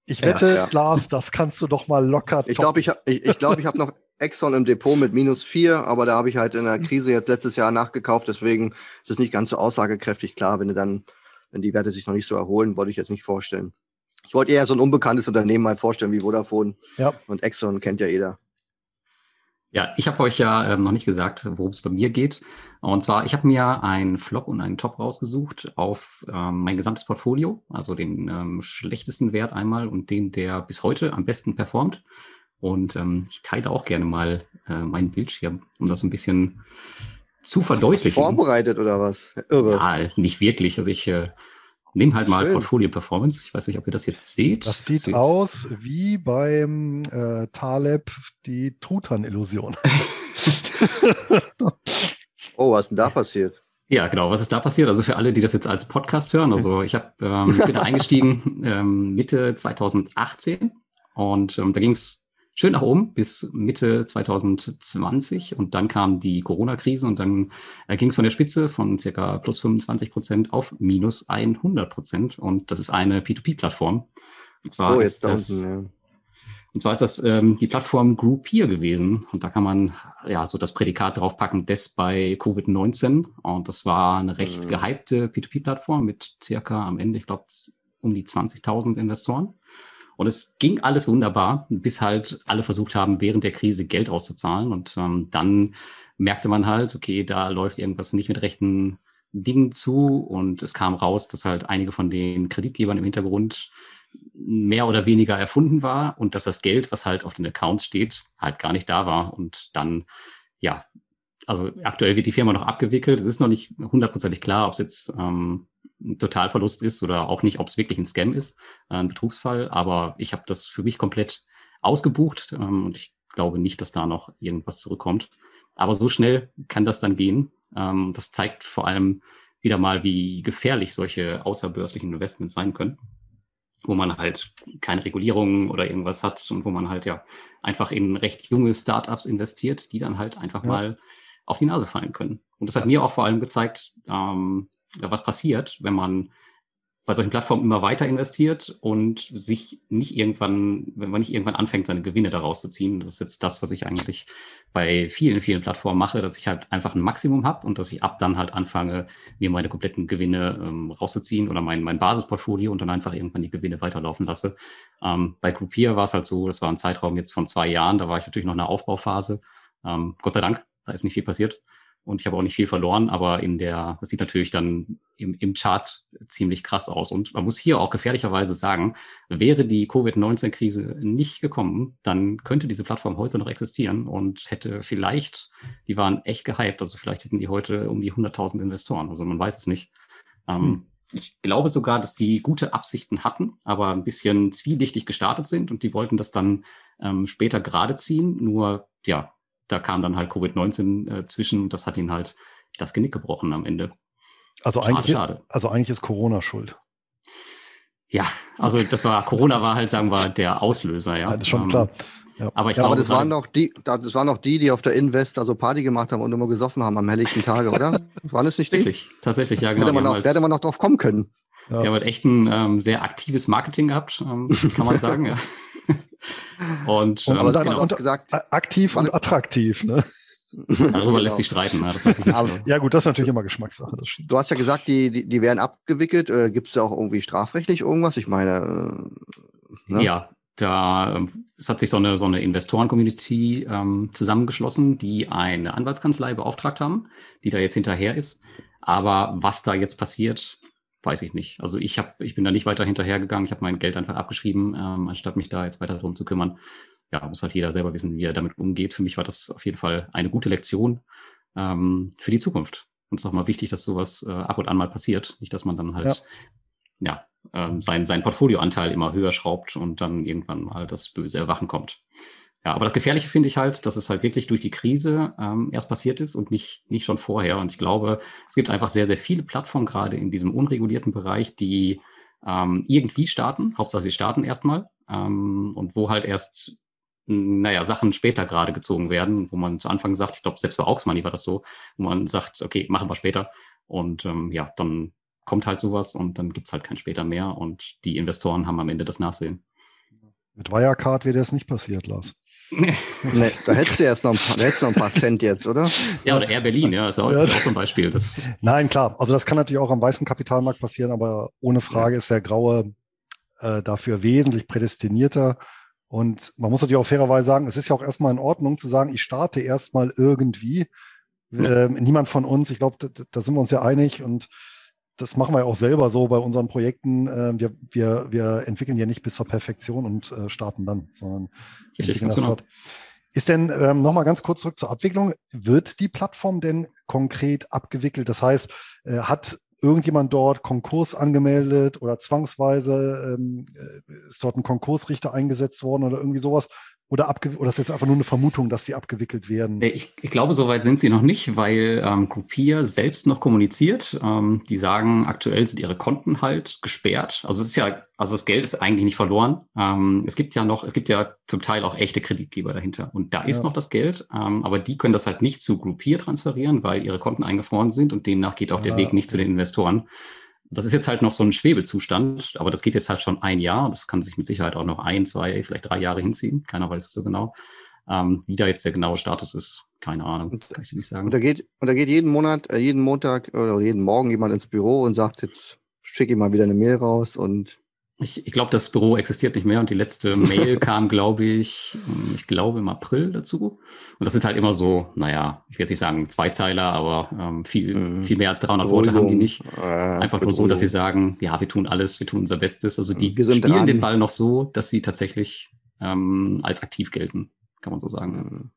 Ich wette, ja, ja. Lars, das kannst du doch mal locker. Ich glaube, ich habe ich, ich, glaub, ich hab noch Exxon im Depot mit minus vier, aber da habe ich halt in der Krise jetzt letztes Jahr nachgekauft, deswegen ist es nicht ganz so aussagekräftig. Klar, wenn du dann, wenn die Werte sich noch nicht so erholen, wollte ich jetzt nicht vorstellen. Ich wollte eher so ein unbekanntes Unternehmen mal vorstellen wie Vodafone. Ja. Und Exxon kennt ja jeder. Ja, ich habe euch ja ähm, noch nicht gesagt, worum es bei mir geht. Und zwar, ich habe mir einen Flop und einen Top rausgesucht auf ähm, mein gesamtes Portfolio, also den ähm, schlechtesten Wert einmal und den, der bis heute am besten performt. Und ähm, ich teile auch gerne mal äh, meinen Bildschirm, um das ein bisschen zu verdeutlichen. Vorbereitet oder was? Irre. Ja, nicht wirklich. Also ich äh, Nehmen halt mal Schön. Portfolio Performance. Ich weiß nicht, ob ihr das jetzt seht. Das sieht das aus wie beim äh, Taleb die Truthahn-Illusion. oh, was ist denn da passiert? Ja, genau. Was ist da passiert? Also für alle, die das jetzt als Podcast hören. Also ich hab, ähm, bin da eingestiegen ähm, Mitte 2018 und ähm, da ging es schön nach oben bis Mitte 2020 und dann kam die Corona-Krise und dann äh, ging es von der Spitze von circa plus 25 Prozent auf minus 100 Prozent und das ist eine P2P-Plattform. Und zwar oh, ist das, unten, ja. und zwar ist das ähm, die Plattform Groupier gewesen und da kann man ja so das Prädikat draufpacken, des bei Covid-19 und das war eine recht mhm. gehypte P2P-Plattform mit circa am Ende, ich glaube, um die 20.000 Investoren. Und es ging alles wunderbar, bis halt alle versucht haben, während der Krise Geld auszuzahlen. Und ähm, dann merkte man halt, okay, da läuft irgendwas nicht mit rechten Dingen zu. Und es kam raus, dass halt einige von den Kreditgebern im Hintergrund mehr oder weniger erfunden war und dass das Geld, was halt auf den Accounts steht, halt gar nicht da war. Und dann, ja, also aktuell wird die Firma noch abgewickelt. Es ist noch nicht hundertprozentig klar, ob es jetzt ähm, ein Totalverlust ist oder auch nicht, ob es wirklich ein Scam ist, äh, ein Betrugsfall. Aber ich habe das für mich komplett ausgebucht ähm, und ich glaube nicht, dass da noch irgendwas zurückkommt. Aber so schnell kann das dann gehen. Ähm, das zeigt vor allem wieder mal, wie gefährlich solche außerbörslichen Investments sein können, wo man halt keine Regulierungen oder irgendwas hat und wo man halt ja einfach in recht junge Startups investiert, die dann halt einfach ja. mal auf die Nase fallen können. Und das hat mir auch vor allem gezeigt, ähm, was passiert, wenn man bei solchen Plattformen immer weiter investiert und sich nicht irgendwann, wenn man nicht irgendwann anfängt, seine Gewinne daraus zu ziehen. Das ist jetzt das, was ich eigentlich bei vielen, vielen Plattformen mache, dass ich halt einfach ein Maximum habe und dass ich ab dann halt anfange, mir meine kompletten Gewinne ähm, rauszuziehen oder mein, mein Basisportfolio und dann einfach irgendwann die Gewinne weiterlaufen lasse. Ähm, bei Groupier war es halt so, das war ein Zeitraum jetzt von zwei Jahren, da war ich natürlich noch in der Aufbauphase. Ähm, Gott sei Dank, da ist nicht viel passiert und ich habe auch nicht viel verloren, aber in der, das sieht natürlich dann im, im Chart ziemlich krass aus. Und man muss hier auch gefährlicherweise sagen, wäre die Covid-19-Krise nicht gekommen, dann könnte diese Plattform heute noch existieren und hätte vielleicht, die waren echt gehypt, also vielleicht hätten die heute um die 100.000 Investoren, also man weiß es nicht. Ähm, hm. Ich glaube sogar, dass die gute Absichten hatten, aber ein bisschen zwielichtig gestartet sind und die wollten das dann ähm, später gerade ziehen. Nur, ja, da kam dann halt Covid-19 äh, zwischen und das hat ihn halt das Genick gebrochen am Ende. Also schade, eigentlich, schade. also eigentlich ist Corona schuld. Ja, also das war, Corona war halt, sagen wir, der Auslöser, ja. ja das ist schon ähm, klar. Ja. Aber, ich ja, glaube, aber das waren noch die, das waren noch die, die auf der Invest also Party gemacht haben und immer gesoffen haben am helllichten Tage, oder? Waren es nicht die? Tatsächlich, tatsächlich, ja, genau. Hätte man, noch, halt, hätte man noch drauf kommen können. Ja. Die haben halt echt ein ähm, sehr aktives Marketing gehabt, ähm, kann man sagen, ja. Und, und, ähm, genau. und gesagt, aktiv und attraktiv, ne? Darüber genau. lässt sich streiten. Ne? Aber, ja gut, das ist natürlich immer Geschmackssache. du hast ja gesagt, die, die, die werden abgewickelt. Äh, Gibt es da auch irgendwie strafrechtlich irgendwas? Ich meine. Äh, ne? Ja, da ähm, es hat sich so eine, so eine Investoren-Community ähm, zusammengeschlossen, die eine Anwaltskanzlei beauftragt haben, die da jetzt hinterher ist. Aber was da jetzt passiert, weiß ich nicht. Also ich habe, ich bin da nicht weiter hinterhergegangen. Ich habe mein Geld einfach abgeschrieben, ähm, anstatt mich da jetzt weiter drum zu kümmern. Ja, muss halt jeder selber wissen, wie er damit umgeht. Für mich war das auf jeden Fall eine gute Lektion ähm, für die Zukunft. Und es ist auch mal wichtig, dass sowas äh, ab und an mal passiert. Nicht, dass man dann halt ja, ja ähm, sein, sein Portfolioanteil immer höher schraubt und dann irgendwann mal das böse Erwachen kommt. Ja, aber das Gefährliche finde ich halt, dass es halt wirklich durch die Krise ähm, erst passiert ist und nicht, nicht schon vorher. Und ich glaube, es gibt einfach sehr, sehr viele Plattformen gerade in diesem unregulierten Bereich, die ähm, irgendwie starten. Hauptsache sie starten erstmal. Ähm, und wo halt erst, naja, Sachen später gerade gezogen werden, wo man zu Anfang sagt, ich glaube, selbst bei Aux Money war das so, wo man sagt, okay, machen wir später. Und ähm, ja, dann kommt halt sowas und dann gibt's halt kein später mehr. Und die Investoren haben am Ende das Nachsehen. Mit Wirecard wäre das nicht passiert, Lars. Nee. da hättest du erst noch ein paar, da hättest noch ein paar Cent jetzt, oder? Ja, oder Air Berlin, ja, ist auch, ja. auch so ein Beispiel. Das Nein, klar. Also das kann natürlich auch am weißen Kapitalmarkt passieren, aber ohne Frage ja. ist der graue äh, dafür wesentlich prädestinierter. Und man muss natürlich auch fairerweise sagen, es ist ja auch erstmal in Ordnung zu sagen, ich starte erstmal irgendwie. Ja. Ähm, niemand von uns, ich glaube, da, da, sind wir uns ja einig und das machen wir ja auch selber so bei unseren Projekten. Äh, wir, wir, wir entwickeln ja nicht bis zur Perfektion und äh, starten dann, sondern Richtig, das genau. Ist denn, ähm, nochmal ganz kurz zurück zur Abwicklung, wird die Plattform denn konkret abgewickelt? Das heißt, äh, hat irgendjemand dort Konkurs angemeldet oder zwangsweise ähm, äh, ist dort ein Konkursrichter eingesetzt worden oder irgendwie sowas? Oder, oder ist das einfach nur eine Vermutung, dass sie abgewickelt werden? Ich, ich glaube, soweit sind sie noch nicht, weil ähm, Groupier selbst noch kommuniziert. Ähm, die sagen, aktuell sind ihre Konten halt gesperrt. Also es ist ja, also das Geld ist eigentlich nicht verloren. Ähm, es gibt ja noch, es gibt ja zum Teil auch echte Kreditgeber dahinter. Und da ist ja. noch das Geld, ähm, aber die können das halt nicht zu Groupier transferieren, weil ihre Konten eingefroren sind und demnach geht auch der Weg nicht zu den Investoren das ist jetzt halt noch so ein Schwebezustand, aber das geht jetzt halt schon ein Jahr. Das kann sich mit Sicherheit auch noch ein, zwei, vielleicht drei Jahre hinziehen. Keiner weiß es so genau. Ähm, wie da jetzt der genaue Status ist, keine Ahnung, kann ich nicht sagen. Und da geht, und da geht jeden Monat, äh, jeden Montag oder jeden Morgen jemand ins Büro und sagt, jetzt schicke ich mal wieder eine Mail raus und ich, ich glaube, das Büro existiert nicht mehr und die letzte Mail kam, glaube ich, ich glaube im April dazu. Und das sind halt immer so, naja, ich will jetzt nicht sagen Zweizeiler, aber ähm, viel, mhm. viel mehr als 300 Worte haben die nicht. Äh, Einfach nur so, dass sie sagen, ja, wir tun alles, wir tun unser Bestes. Also die spielen dran. den Ball noch so, dass sie tatsächlich ähm, als aktiv gelten, kann man so sagen. Mhm.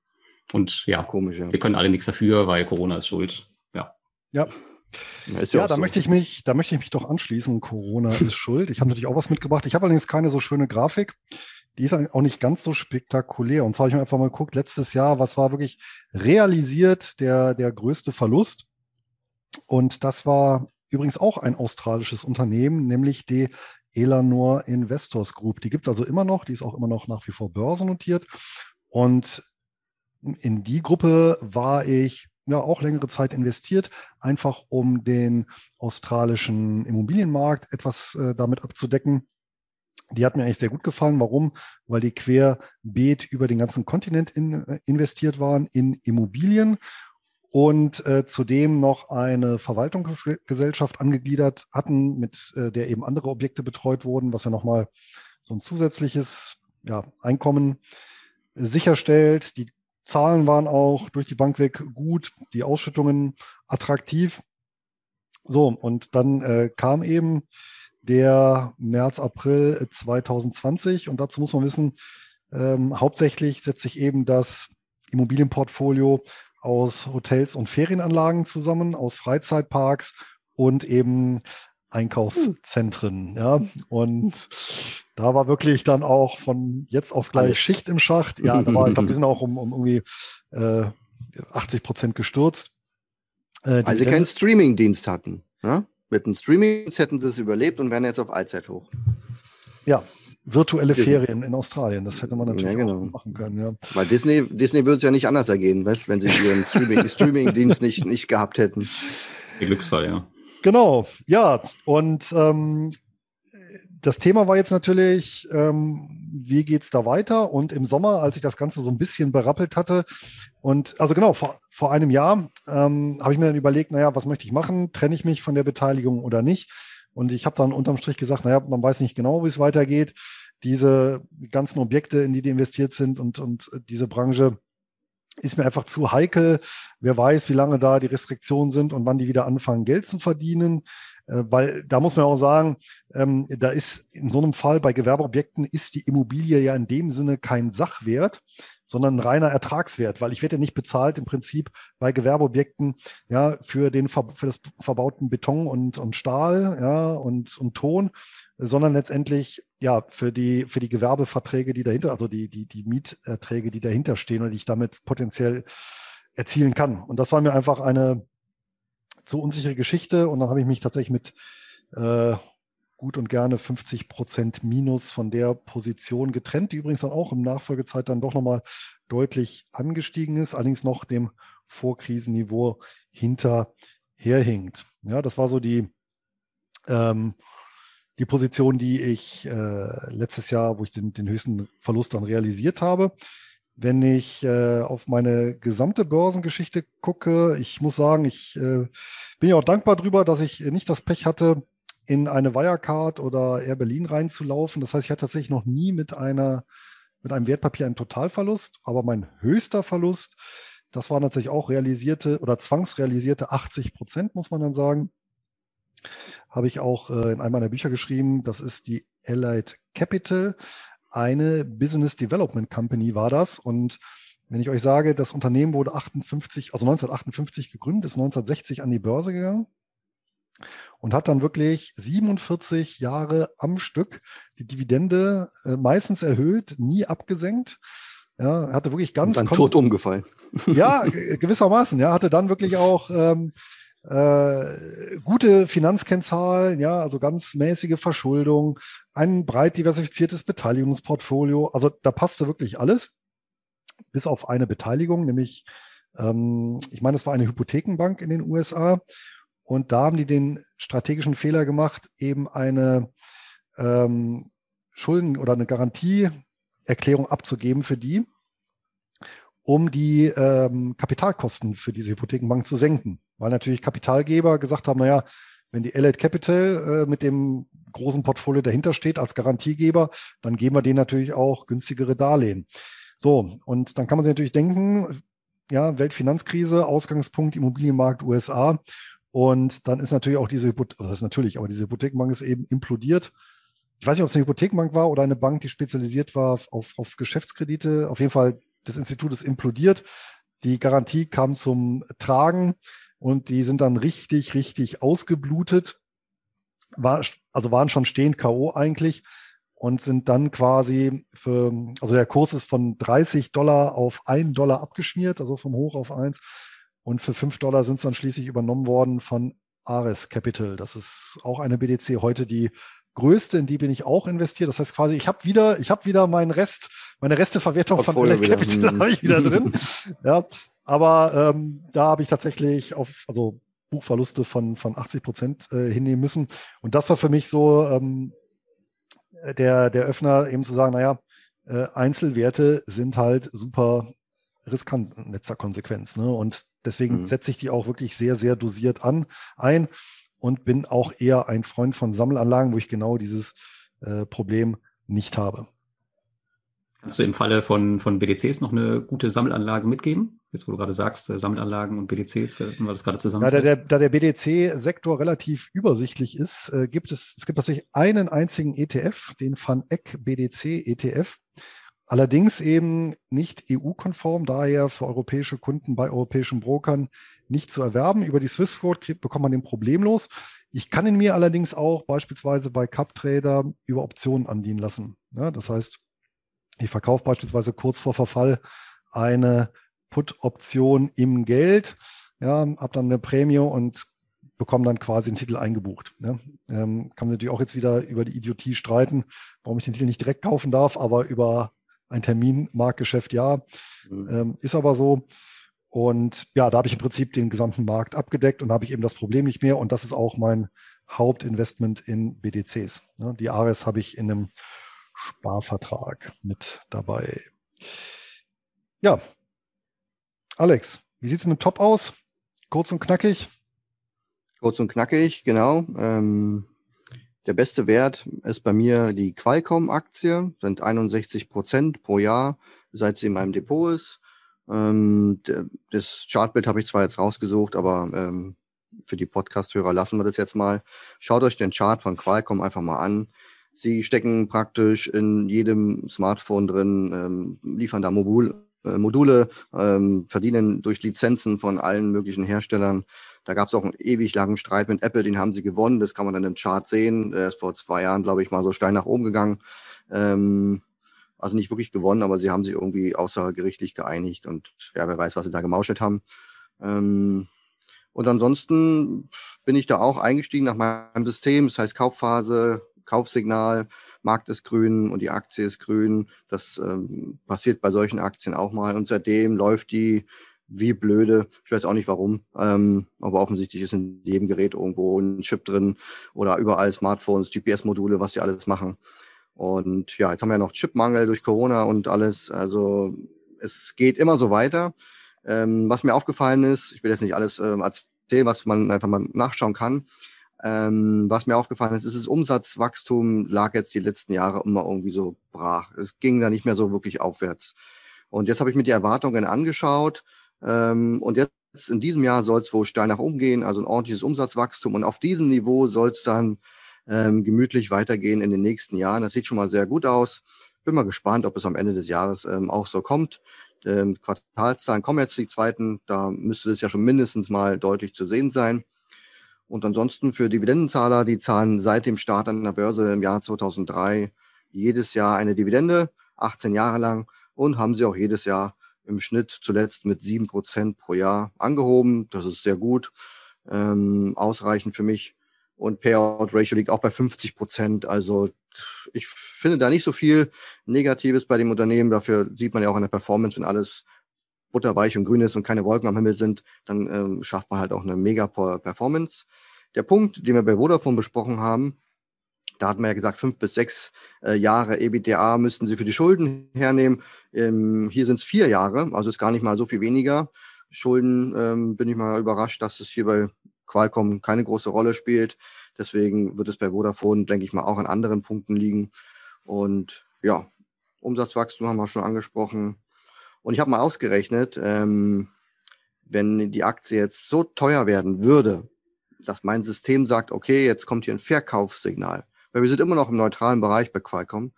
Und ja, Komisch, ja, wir können alle nichts dafür, weil Corona ist schuld. Ja. Ja, ja, ja da so. möchte ich mich, da möchte ich mich doch anschließen. Corona ist schuld. Ich habe natürlich auch was mitgebracht. Ich habe allerdings keine so schöne Grafik. Die ist auch nicht ganz so spektakulär. Und zwar habe ich mir einfach mal geguckt, letztes Jahr, was war wirklich realisiert der, der größte Verlust? Und das war übrigens auch ein australisches Unternehmen, nämlich die Elanor Investors Group. Die gibt es also immer noch, die ist auch immer noch nach wie vor börsennotiert. Und in die Gruppe war ich ja auch längere Zeit investiert, einfach um den australischen Immobilienmarkt etwas äh, damit abzudecken. Die hat mir eigentlich sehr gut gefallen. Warum? Weil die querbeet über den ganzen Kontinent in, äh, investiert waren in Immobilien und äh, zudem noch eine Verwaltungsgesellschaft angegliedert hatten, mit äh, der eben andere Objekte betreut wurden, was ja nochmal so ein zusätzliches ja, Einkommen sicherstellt. Die Zahlen waren auch durch die Bank weg gut, die Ausschüttungen attraktiv. So, und dann äh, kam eben der März, April 2020 und dazu muss man wissen, ähm, hauptsächlich setzt sich eben das Immobilienportfolio aus Hotels und Ferienanlagen zusammen, aus Freizeitparks und eben Einkaufszentren. Ja, und da war wirklich dann auch von jetzt auf gleich. Schicht im Schacht. Ja, da war, ich glaube, die sind auch um, um irgendwie äh, 80 Prozent gestürzt. Äh, Weil sie keinen Streaming-Dienst hatten. Ne? Mit einem Streaming-Dienst hätten sie es überlebt und wären jetzt auf Allzeit hoch. Ja, virtuelle Disney. Ferien in Australien. Das hätte man natürlich ja, genau. machen können. Ja. Weil Disney, Disney würde es ja nicht anders ergehen, weißt, wenn sie ihren Streaming-Dienst Streaming nicht, nicht gehabt hätten. Glücksfall, ja. Genau, ja. Und ähm, das Thema war jetzt natürlich, ähm, wie es da weiter? Und im Sommer, als ich das Ganze so ein bisschen berappelt hatte, und also genau, vor, vor einem Jahr ähm, habe ich mir dann überlegt, naja, was möchte ich machen? Trenne ich mich von der Beteiligung oder nicht? Und ich habe dann unterm Strich gesagt, naja, man weiß nicht genau, wie es weitergeht. Diese ganzen Objekte, in die die investiert sind und, und diese Branche, ist mir einfach zu heikel. Wer weiß, wie lange da die Restriktionen sind und wann die wieder anfangen, Geld zu verdienen. Äh, weil da muss man auch sagen, ähm, da ist in so einem Fall bei Gewerbeobjekten ist die Immobilie ja in dem Sinne kein Sachwert, sondern ein reiner Ertragswert, weil ich werde ja nicht bezahlt im Prinzip bei Gewerbeobjekten ja für den für das verbauten Beton und, und Stahl ja und, und Ton, sondern letztendlich ja für die für die Gewerbeverträge, die dahinter, also die die die Mieterträge, die dahinter stehen und die ich damit potenziell erzielen kann. Und das war mir einfach eine zu unsichere Geschichte und dann habe ich mich tatsächlich mit äh, gut und gerne 50 Prozent Minus von der Position getrennt, die übrigens dann auch im Nachfolgezeit dann doch nochmal deutlich angestiegen ist, allerdings noch dem Vorkrisenniveau hinterherhinkt. Ja, das war so die, ähm, die Position, die ich äh, letztes Jahr, wo ich den, den höchsten Verlust dann realisiert habe. Wenn ich äh, auf meine gesamte Börsengeschichte gucke, ich muss sagen, ich äh, bin ja auch dankbar darüber, dass ich nicht das Pech hatte, in eine Wirecard oder Air Berlin reinzulaufen. Das heißt, ich hatte tatsächlich noch nie mit einer, mit einem Wertpapier einen Totalverlust, aber mein höchster Verlust, das waren tatsächlich auch realisierte oder zwangsrealisierte 80 Prozent, muss man dann sagen. Habe ich auch äh, in einem meiner Bücher geschrieben. Das ist die Allied Capital. Eine Business Development Company war das. Und wenn ich euch sage, das Unternehmen wurde 58, also 1958 gegründet, ist 1960 an die Börse gegangen und hat dann wirklich 47 Jahre am Stück die Dividende äh, meistens erhöht, nie abgesenkt. Ja, hatte wirklich ganz. Und dann tot umgefallen. Ja, gewissermaßen. Ja, hatte dann wirklich auch ähm, äh, gute Finanzkennzahlen, ja, also ganz mäßige Verschuldung, ein breit diversifiziertes Beteiligungsportfolio. Also da passte wirklich alles, bis auf eine Beteiligung, nämlich, ähm, ich meine, es war eine Hypothekenbank in den USA. Und da haben die den strategischen Fehler gemacht, eben eine ähm, Schulden- oder eine Garantieerklärung abzugeben für die, um die ähm, Kapitalkosten für diese Hypothekenbank zu senken. Weil natürlich Kapitalgeber gesagt haben, naja, wenn die Allied Capital äh, mit dem großen Portfolio dahinter steht als Garantiegeber, dann geben wir denen natürlich auch günstigere Darlehen. So, und dann kann man sich natürlich denken, ja, Weltfinanzkrise, Ausgangspunkt Immobilienmarkt USA. Und dann ist natürlich auch diese Hypothek, das ist natürlich, aber diese Hypothekenbank ist eben implodiert. Ich weiß nicht, ob es eine Hypothekenbank war oder eine Bank, die spezialisiert war auf, auf Geschäftskredite. Auf jeden Fall, das Institut ist implodiert. Die Garantie kam zum Tragen und die sind dann richtig, richtig ausgeblutet. War, also waren schon stehend K.O. eigentlich und sind dann quasi für, also der Kurs ist von 30 Dollar auf 1 Dollar abgeschmiert, also vom Hoch auf 1 Und für 5 Dollar sind es dann schließlich übernommen worden von Ares Capital. Das ist auch eine BDC heute, die größte, in die bin ich auch investiert. Das heißt quasi, ich habe wieder, ich habe wieder meinen Rest, meine Resteverwertung von Ares Capital habe ich wieder drin. ja, aber ähm, da habe ich tatsächlich auf, also Buchverluste von, von 80 Prozent äh, hinnehmen müssen. Und das war für mich so ähm, der, der Öffner, eben zu sagen, naja, äh, Einzelwerte sind halt super riskant in letzter Konsequenz. Ne? Und deswegen mhm. setze ich die auch wirklich sehr, sehr dosiert an, ein und bin auch eher ein Freund von Sammelanlagen, wo ich genau dieses äh, Problem nicht habe. Kannst du im Falle von, von BDCs noch eine gute Sammelanlage mitgeben? Jetzt, wo du gerade sagst, äh, Sammelanlagen und BDCs, wenn wir das gerade zusammen. Ja, da der, da der BDC-Sektor relativ übersichtlich ist, äh, gibt es, es gibt tatsächlich einen einzigen ETF, den Van Eck BDC ETF. Allerdings eben nicht EU-konform, daher für europäische Kunden bei europäischen Brokern nicht zu erwerben. Über die Swissquote bekommt man den problemlos. Ich kann ihn mir allerdings auch beispielsweise bei CupTrader über Optionen andienen lassen. Ja, das heißt, ich verkaufe beispielsweise kurz vor Verfall eine Put-Option im Geld, ja, habe dann eine Prämie und bekomme dann quasi einen Titel eingebucht. Ne? Ähm, kann man natürlich auch jetzt wieder über die Idiotie streiten, warum ich den Titel nicht direkt kaufen darf, aber über ein Terminmarktgeschäft ja. Mhm. Ähm, ist aber so. Und ja, da habe ich im Prinzip den gesamten Markt abgedeckt und habe ich eben das Problem nicht mehr. Und das ist auch mein Hauptinvestment in BDCs. Ne? Die Ares habe ich in einem Sparvertrag mit dabei. Ja, Alex, wie sieht es mit Top aus? Kurz und knackig? Kurz und knackig, genau. Ähm, der beste Wert ist bei mir die Qualcomm-Aktie, sind 61 Prozent pro Jahr, seit sie in meinem Depot ist. Ähm, das Chartbild habe ich zwar jetzt rausgesucht, aber ähm, für die Podcast-Hörer lassen wir das jetzt mal. Schaut euch den Chart von Qualcomm einfach mal an. Sie stecken praktisch in jedem Smartphone drin, ähm, liefern da Modul, äh, Module, ähm, verdienen durch Lizenzen von allen möglichen Herstellern. Da gab es auch einen ewig langen Streit mit Apple, den haben sie gewonnen. Das kann man dann im Chart sehen. Er ist vor zwei Jahren, glaube ich, mal so steil nach oben gegangen. Ähm, also nicht wirklich gewonnen, aber sie haben sich irgendwie außergerichtlich geeinigt und ja, wer weiß, was sie da gemauschelt haben. Ähm, und ansonsten bin ich da auch eingestiegen nach meinem System. Das heißt Kaufphase, Kaufsignal, Markt ist grün und die Aktie ist grün. Das ähm, passiert bei solchen Aktien auch mal. Und seitdem läuft die wie blöde. Ich weiß auch nicht warum. Ähm, aber offensichtlich ist in jedem Gerät irgendwo ein Chip drin oder überall Smartphones, GPS-Module, was die alles machen. Und ja, jetzt haben wir ja noch Chipmangel durch Corona und alles. Also es geht immer so weiter. Ähm, was mir aufgefallen ist, ich will jetzt nicht alles ähm, erzählen, was man einfach mal nachschauen kann. Ähm, was mir aufgefallen ist, ist das Umsatzwachstum lag jetzt die letzten Jahre immer irgendwie so brach. Es ging da nicht mehr so wirklich aufwärts. Und jetzt habe ich mir die Erwartungen angeschaut. Ähm, und jetzt in diesem Jahr soll es wohl steil nach oben gehen, also ein ordentliches Umsatzwachstum. Und auf diesem Niveau soll es dann ähm, gemütlich weitergehen in den nächsten Jahren. Das sieht schon mal sehr gut aus. Bin mal gespannt, ob es am Ende des Jahres ähm, auch so kommt. Ähm, Quartalszahlen kommen jetzt die zweiten. Da müsste das ja schon mindestens mal deutlich zu sehen sein. Und ansonsten für Dividendenzahler, die zahlen seit dem Start an der Börse im Jahr 2003 jedes Jahr eine Dividende, 18 Jahre lang, und haben sie auch jedes Jahr im Schnitt zuletzt mit 7% pro Jahr angehoben. Das ist sehr gut, ähm, ausreichend für mich. Und Payout Ratio liegt auch bei 50 Prozent. Also ich finde da nicht so viel Negatives bei dem Unternehmen. Dafür sieht man ja auch an der Performance, wenn alles butterweich und grün ist und keine Wolken am Himmel sind, dann ähm, schafft man halt auch eine mega Performance. Der Punkt, den wir bei Vodafone besprochen haben, da hatten wir ja gesagt, fünf bis sechs äh, Jahre EBITDA müssten sie für die Schulden hernehmen. Ähm, hier sind es vier Jahre, also ist gar nicht mal so viel weniger. Schulden ähm, bin ich mal überrascht, dass es hier bei Qualcomm keine große Rolle spielt. Deswegen wird es bei Vodafone, denke ich mal, auch an anderen Punkten liegen. Und ja, Umsatzwachstum haben wir schon angesprochen. Und ich habe mal ausgerechnet, ähm, wenn die Aktie jetzt so teuer werden würde, dass mein System sagt, okay, jetzt kommt hier ein Verkaufssignal, weil wir sind immer noch im neutralen Bereich bei Qualcomm,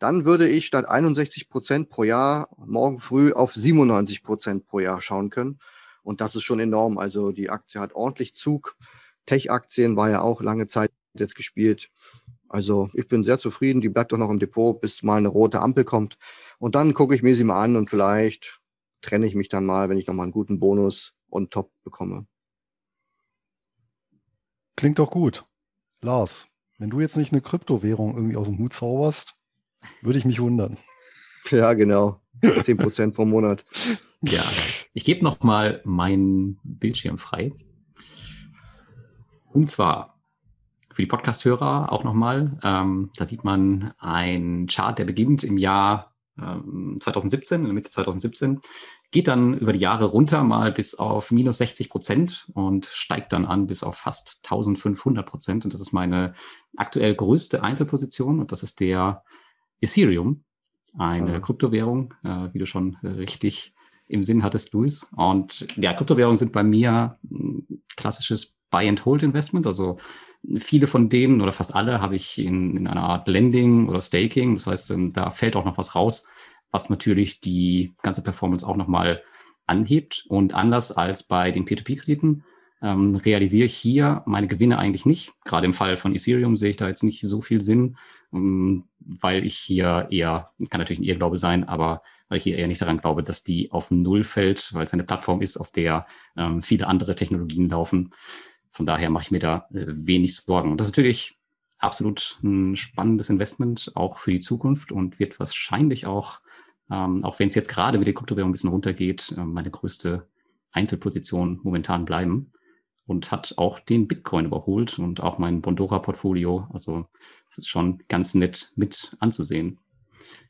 dann würde ich statt 61 Prozent pro Jahr morgen früh auf 97 Prozent pro Jahr schauen können. Und das ist schon enorm. Also die Aktie hat ordentlich Zug. Tech-Aktien war ja auch lange Zeit jetzt gespielt. Also ich bin sehr zufrieden. Die bleibt doch noch im Depot, bis mal eine rote Ampel kommt. Und dann gucke ich mir sie mal an und vielleicht trenne ich mich dann mal, wenn ich nochmal einen guten Bonus on top bekomme. Klingt doch gut. Lars, wenn du jetzt nicht eine Kryptowährung irgendwie aus dem Hut zauberst, würde ich mich wundern. Ja, genau. 10% pro Monat. Ja, ich gebe noch mal meinen Bildschirm frei. Und zwar für die Podcast-Hörer auch nochmal. Ähm, da sieht man ein Chart, der beginnt im Jahr ähm, 2017, in der Mitte 2017, geht dann über die Jahre runter mal bis auf minus 60 Prozent und steigt dann an bis auf fast 1500 Prozent. Und das ist meine aktuell größte Einzelposition und das ist der Ethereum, eine mhm. Kryptowährung, äh, wie du schon richtig im Sinn hattest, Luis. Und ja, Kryptowährungen sind bei mir klassisches Buy-and-Hold-Investment. Also viele von denen oder fast alle habe ich in, in einer Art Lending oder Staking. Das heißt, ähm, da fällt auch noch was raus, was natürlich die ganze Performance auch nochmal anhebt. Und anders als bei den Peer-to-Peer-Krediten ähm, realisiere ich hier meine Gewinne eigentlich nicht. Gerade im Fall von Ethereum sehe ich da jetzt nicht so viel Sinn, ähm, weil ich hier eher, kann natürlich ein Irrglaube sein, aber weil ich hier eher nicht daran glaube, dass die auf Null fällt, weil es eine Plattform ist, auf der ähm, viele andere Technologien laufen. Von daher mache ich mir da äh, wenig Sorgen. Und das ist natürlich absolut ein spannendes Investment, auch für die Zukunft und wird wahrscheinlich auch, ähm, auch wenn es jetzt gerade mit der Kryptowährung ein bisschen runtergeht, äh, meine größte Einzelposition momentan bleiben und hat auch den Bitcoin überholt und auch mein Bondora-Portfolio. Also es ist schon ganz nett mit anzusehen.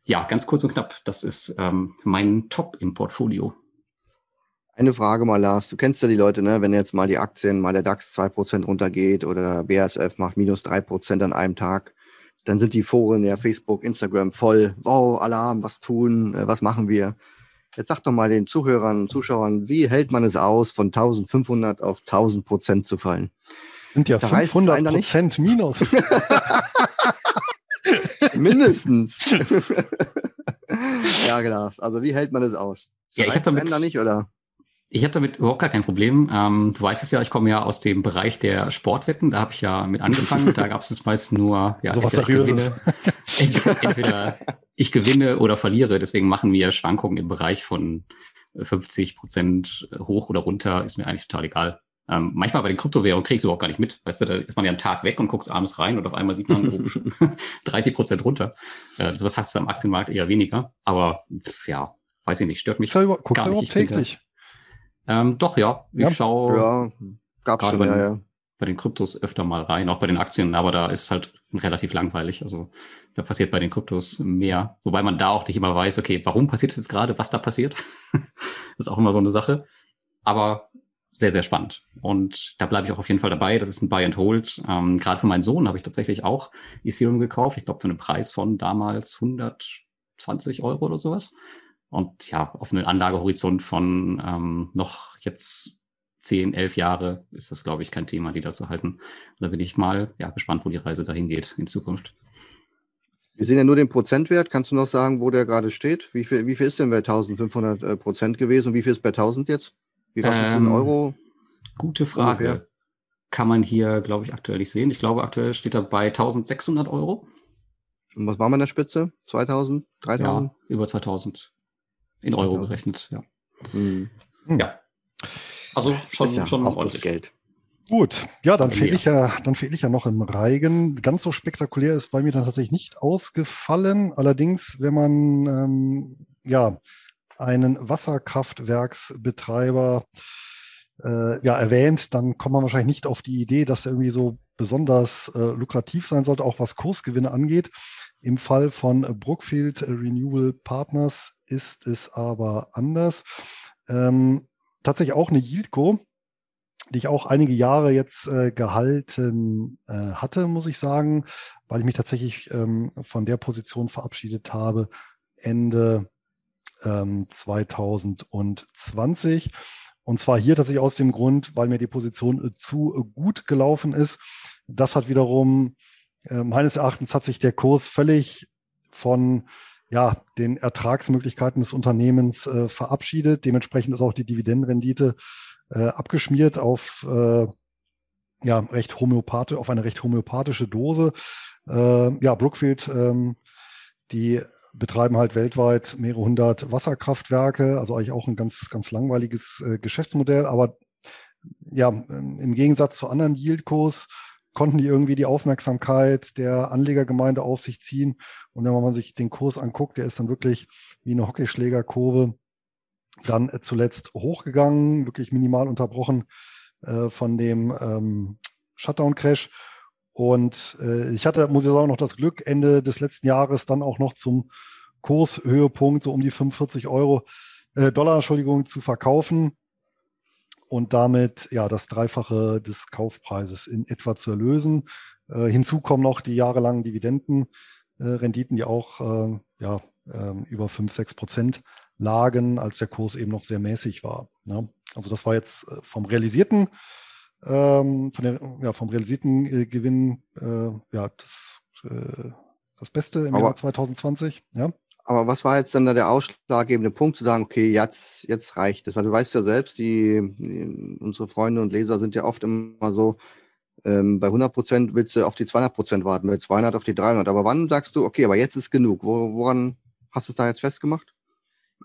Ja, ganz kurz und knapp, das ist ähm, mein Top im Portfolio. Eine Frage mal, Lars. Du kennst ja die Leute, ne? Wenn jetzt mal die Aktien, mal der DAX 2% runtergeht oder BASF macht minus 3% an einem Tag, dann sind die Foren, ja, Facebook, Instagram voll. Wow, Alarm, was tun, äh, was machen wir? Jetzt sag doch mal den Zuhörern und Zuschauern, wie hält man es aus, von 1500 auf 1000 Prozent zu fallen? Sind ja 500 Prozent minus. Mindestens. ja, genau. Also wie hält man es aus? Ja, ich habe damit nicht, oder? Ich habe damit überhaupt gar kein Problem. Ähm, du weißt es ja, ich komme ja aus dem Bereich der Sportwetten. Da habe ich ja mit angefangen. da gab es meist nur ja, so was Seriöses. Entweder, entweder ich gewinne oder verliere. Deswegen machen wir Schwankungen im Bereich von 50 Prozent hoch oder runter. Ist mir eigentlich total egal. Ähm, manchmal bei den Kryptowährungen kriegst du überhaupt gar nicht mit. Weißt du, da ist man ja einen Tag weg und guckst abends rein und auf einmal sieht man 30 Prozent runter. Äh, sowas hast du am Aktienmarkt eher weniger. Aber ja, weiß ich nicht, stört mich. Guckst du überhaupt täglich? Ähm, doch, ja. Ich ja. schaue ja, gab's gerade schon, bei, ja, ja. bei den Kryptos öfter mal rein, auch bei den Aktien, aber da ist es halt relativ langweilig. Also da passiert bei den Kryptos mehr. Wobei man da auch nicht immer weiß, okay, warum passiert es jetzt gerade, was da passiert. das ist auch immer so eine Sache. Aber sehr, sehr spannend. Und da bleibe ich auch auf jeden Fall dabei. Das ist ein Buy and Hold. Ähm, Gerade für meinen Sohn habe ich tatsächlich auch Ethereum gekauft. Ich glaube, zu einem Preis von damals 120 Euro oder sowas. Und ja, auf einen Anlagehorizont von ähm, noch jetzt zehn, elf Jahre ist das, glaube ich, kein Thema, die da zu halten. Und da bin ich mal ja, gespannt, wo die Reise dahin geht in Zukunft. Wir sehen ja nur den Prozentwert. Kannst du noch sagen, wo der gerade steht? Wie viel, wie viel ist denn bei 1500 äh, Prozent gewesen und wie viel ist bei 1000 jetzt? Wie was ähm, ist in Euro? Gute Frage. Ungefähr? Kann man hier, glaube ich, aktuell nicht sehen. Ich glaube, aktuell steht er bei 1600 Euro. Und was war man in der Spitze? 2000? 3000? Ja, über 2000. In Euro ja. gerechnet, ja. Mhm. Ja. Also schon, ja schon auch ordentlich Geld. Gut, ja, dann fehle ich ja, dann fehle ich ja noch im Reigen. Ganz so spektakulär ist bei mir dann tatsächlich nicht ausgefallen. Allerdings, wenn man ähm, ja einen Wasserkraftwerksbetreiber äh, ja, erwähnt, dann kommt man wahrscheinlich nicht auf die Idee, dass er irgendwie so besonders äh, lukrativ sein sollte, auch was Kursgewinne angeht. Im Fall von Brookfield Renewable Partners ist es aber anders. Ähm, tatsächlich auch eine Yieldco, die ich auch einige Jahre jetzt äh, gehalten äh, hatte, muss ich sagen, weil ich mich tatsächlich ähm, von der Position verabschiedet habe Ende ähm, 2020. Und zwar hier tatsächlich aus dem Grund, weil mir die Position äh, zu gut gelaufen ist. Das hat wiederum, äh, meines Erachtens hat sich der Kurs völlig von ja, den Ertragsmöglichkeiten des Unternehmens äh, verabschiedet. Dementsprechend ist auch die Dividendenrendite äh, abgeschmiert auf äh, ja, recht homöopathisch, auf eine recht homöopathische Dose. Äh, ja, Brookfield, ähm, die betreiben halt weltweit mehrere hundert Wasserkraftwerke, also eigentlich auch ein ganz, ganz langweiliges äh, Geschäftsmodell. Aber ja, ähm, im Gegensatz zu anderen Yieldkurs konnten die irgendwie die Aufmerksamkeit der Anlegergemeinde auf sich ziehen. Und wenn man sich den Kurs anguckt, der ist dann wirklich wie eine Hockeyschlägerkurve dann zuletzt hochgegangen, wirklich minimal unterbrochen äh, von dem ähm, Shutdown-Crash. Und äh, ich hatte, muss ich sagen, noch das Glück, Ende des letzten Jahres dann auch noch zum Kurshöhepunkt so um die 45 Euro, äh, Dollar, Entschuldigung, zu verkaufen und damit ja das Dreifache des Kaufpreises in etwa zu erlösen. Äh, hinzu kommen noch die jahrelangen Dividendenrenditen, äh, die auch äh, ja, ähm, über 5, 6 Prozent lagen, als der Kurs eben noch sehr mäßig war. Ne? Also das war jetzt äh, vom realisierten, ähm, von der, ja, vom realisierten äh, Gewinn äh, ja, das, das Beste im Aber Jahr 2020. Ja. Aber was war jetzt dann da der ausschlaggebende Punkt, zu sagen, okay, jetzt, jetzt reicht es? Weil du weißt ja selbst, die, die unsere Freunde und Leser sind ja oft immer so, ähm, bei 100 Prozent willst du auf die 200 Prozent warten, bei 200 auf die 300. Aber wann sagst du, okay, aber jetzt ist genug? Wo, woran hast du es da jetzt festgemacht?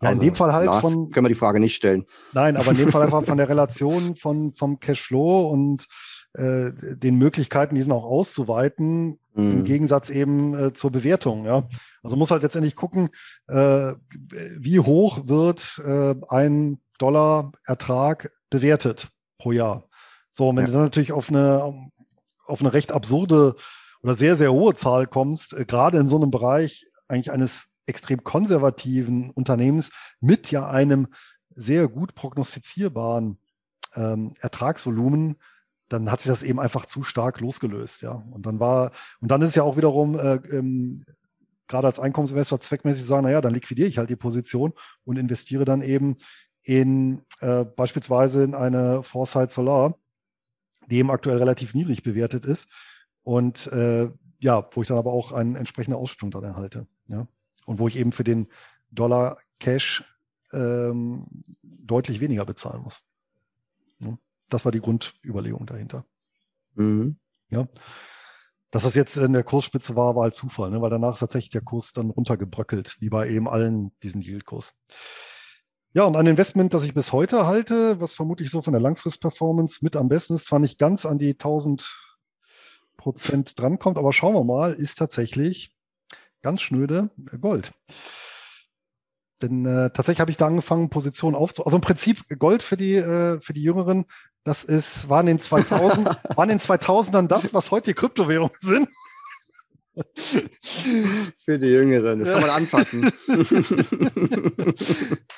Ja, in dem Fall halt Lars, von. Können wir die Frage nicht stellen. Nein, aber in dem Fall einfach von der Relation von, vom Cashflow und äh, den Möglichkeiten, diesen auch auszuweiten, mhm. im Gegensatz eben äh, zur Bewertung. Ja. Also muss halt letztendlich gucken, äh, wie hoch wird äh, ein Dollar Ertrag bewertet pro Jahr. So, und wenn ja. du dann natürlich auf eine, auf eine recht absurde oder sehr, sehr hohe Zahl kommst, äh, gerade in so einem Bereich eigentlich eines extrem konservativen Unternehmens mit ja einem sehr gut prognostizierbaren ähm, Ertragsvolumen, dann hat sich das eben einfach zu stark losgelöst, ja. Und dann war, und dann ist ja auch wiederum äh, ähm, gerade als Einkommensinvestor zweckmäßig sagen, naja, dann liquidiere ich halt die Position und investiere dann eben in äh, beispielsweise in eine Foresight Solar, die eben aktuell relativ niedrig bewertet ist und äh, ja, wo ich dann aber auch eine entsprechende Ausstattung dann erhalte. Ja und wo ich eben für den Dollar Cash ähm, deutlich weniger bezahlen muss. Ja, das war die Grundüberlegung dahinter. Mhm. Ja. Dass das jetzt in der Kursspitze war, war halt Zufall, ne? weil danach ist tatsächlich der Kurs dann runtergebröckelt, wie bei eben allen diesen Yield-Kurs. Ja, und ein Investment, das ich bis heute halte, was vermutlich so von der Langfrist-Performance mit am besten ist, zwar nicht ganz an die 1000 Prozent drankommt, aber schauen wir mal, ist tatsächlich ganz schnöde Gold. Denn äh, tatsächlich habe ich da angefangen, Positionen aufzubauen. Also im Prinzip Gold für die, äh, für die Jüngeren, das ist, war in den 2000, waren in den 2000ern das, was heute die Kryptowährungen sind. Für die Jüngeren, das kann man anfassen.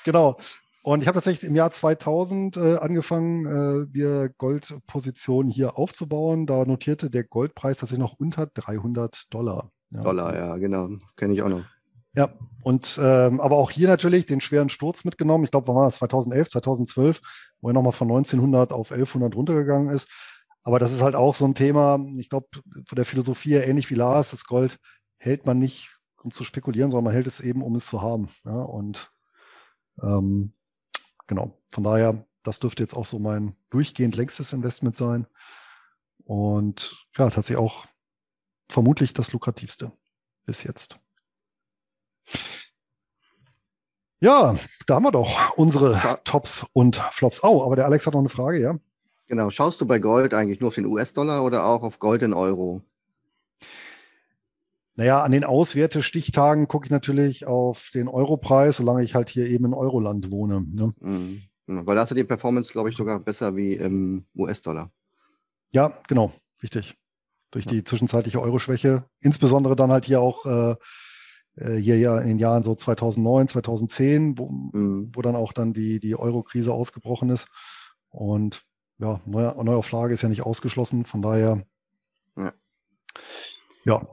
genau. Und ich habe tatsächlich im Jahr 2000 äh, angefangen, äh, wir Goldpositionen hier aufzubauen. Da notierte der Goldpreis tatsächlich noch unter 300 Dollar. Ja. Dollar, ja, genau. Kenne ich auch noch. Ja, und ähm, aber auch hier natürlich den schweren Sturz mitgenommen. Ich glaube, wann war das? 2011, 2012, wo er nochmal von 1900 auf 1100 runtergegangen ist. Aber das ist halt auch so ein Thema, ich glaube, von der Philosophie her ähnlich wie Lars, das Gold hält man nicht, um zu spekulieren, sondern man hält es eben, um es zu haben. Ja, und ähm, genau, von daher, das dürfte jetzt auch so mein durchgehend längstes Investment sein. Und ja, tatsächlich auch vermutlich das lukrativste bis jetzt. Ja, da haben wir doch unsere ja. Tops und Flops. Oh, aber der Alex hat noch eine Frage, ja? Genau. Schaust du bei Gold eigentlich nur auf den US-Dollar oder auch auf Gold in Euro? Naja, an den Auswertestichtagen gucke ich natürlich auf den Europreis, solange ich halt hier eben in Euroland wohne. Ne? Mhm. Weil da hast du die Performance, glaube ich, sogar besser wie im US-Dollar. Ja, genau, richtig durch die zwischenzeitliche Euro-Schwäche. Insbesondere dann halt hier auch äh, hier ja in den Jahren so 2009, 2010, wo, mhm. wo dann auch dann die, die Euro-Krise ausgebrochen ist. Und ja, neue, Neuauflage ist ja nicht ausgeschlossen, von daher ja. ja.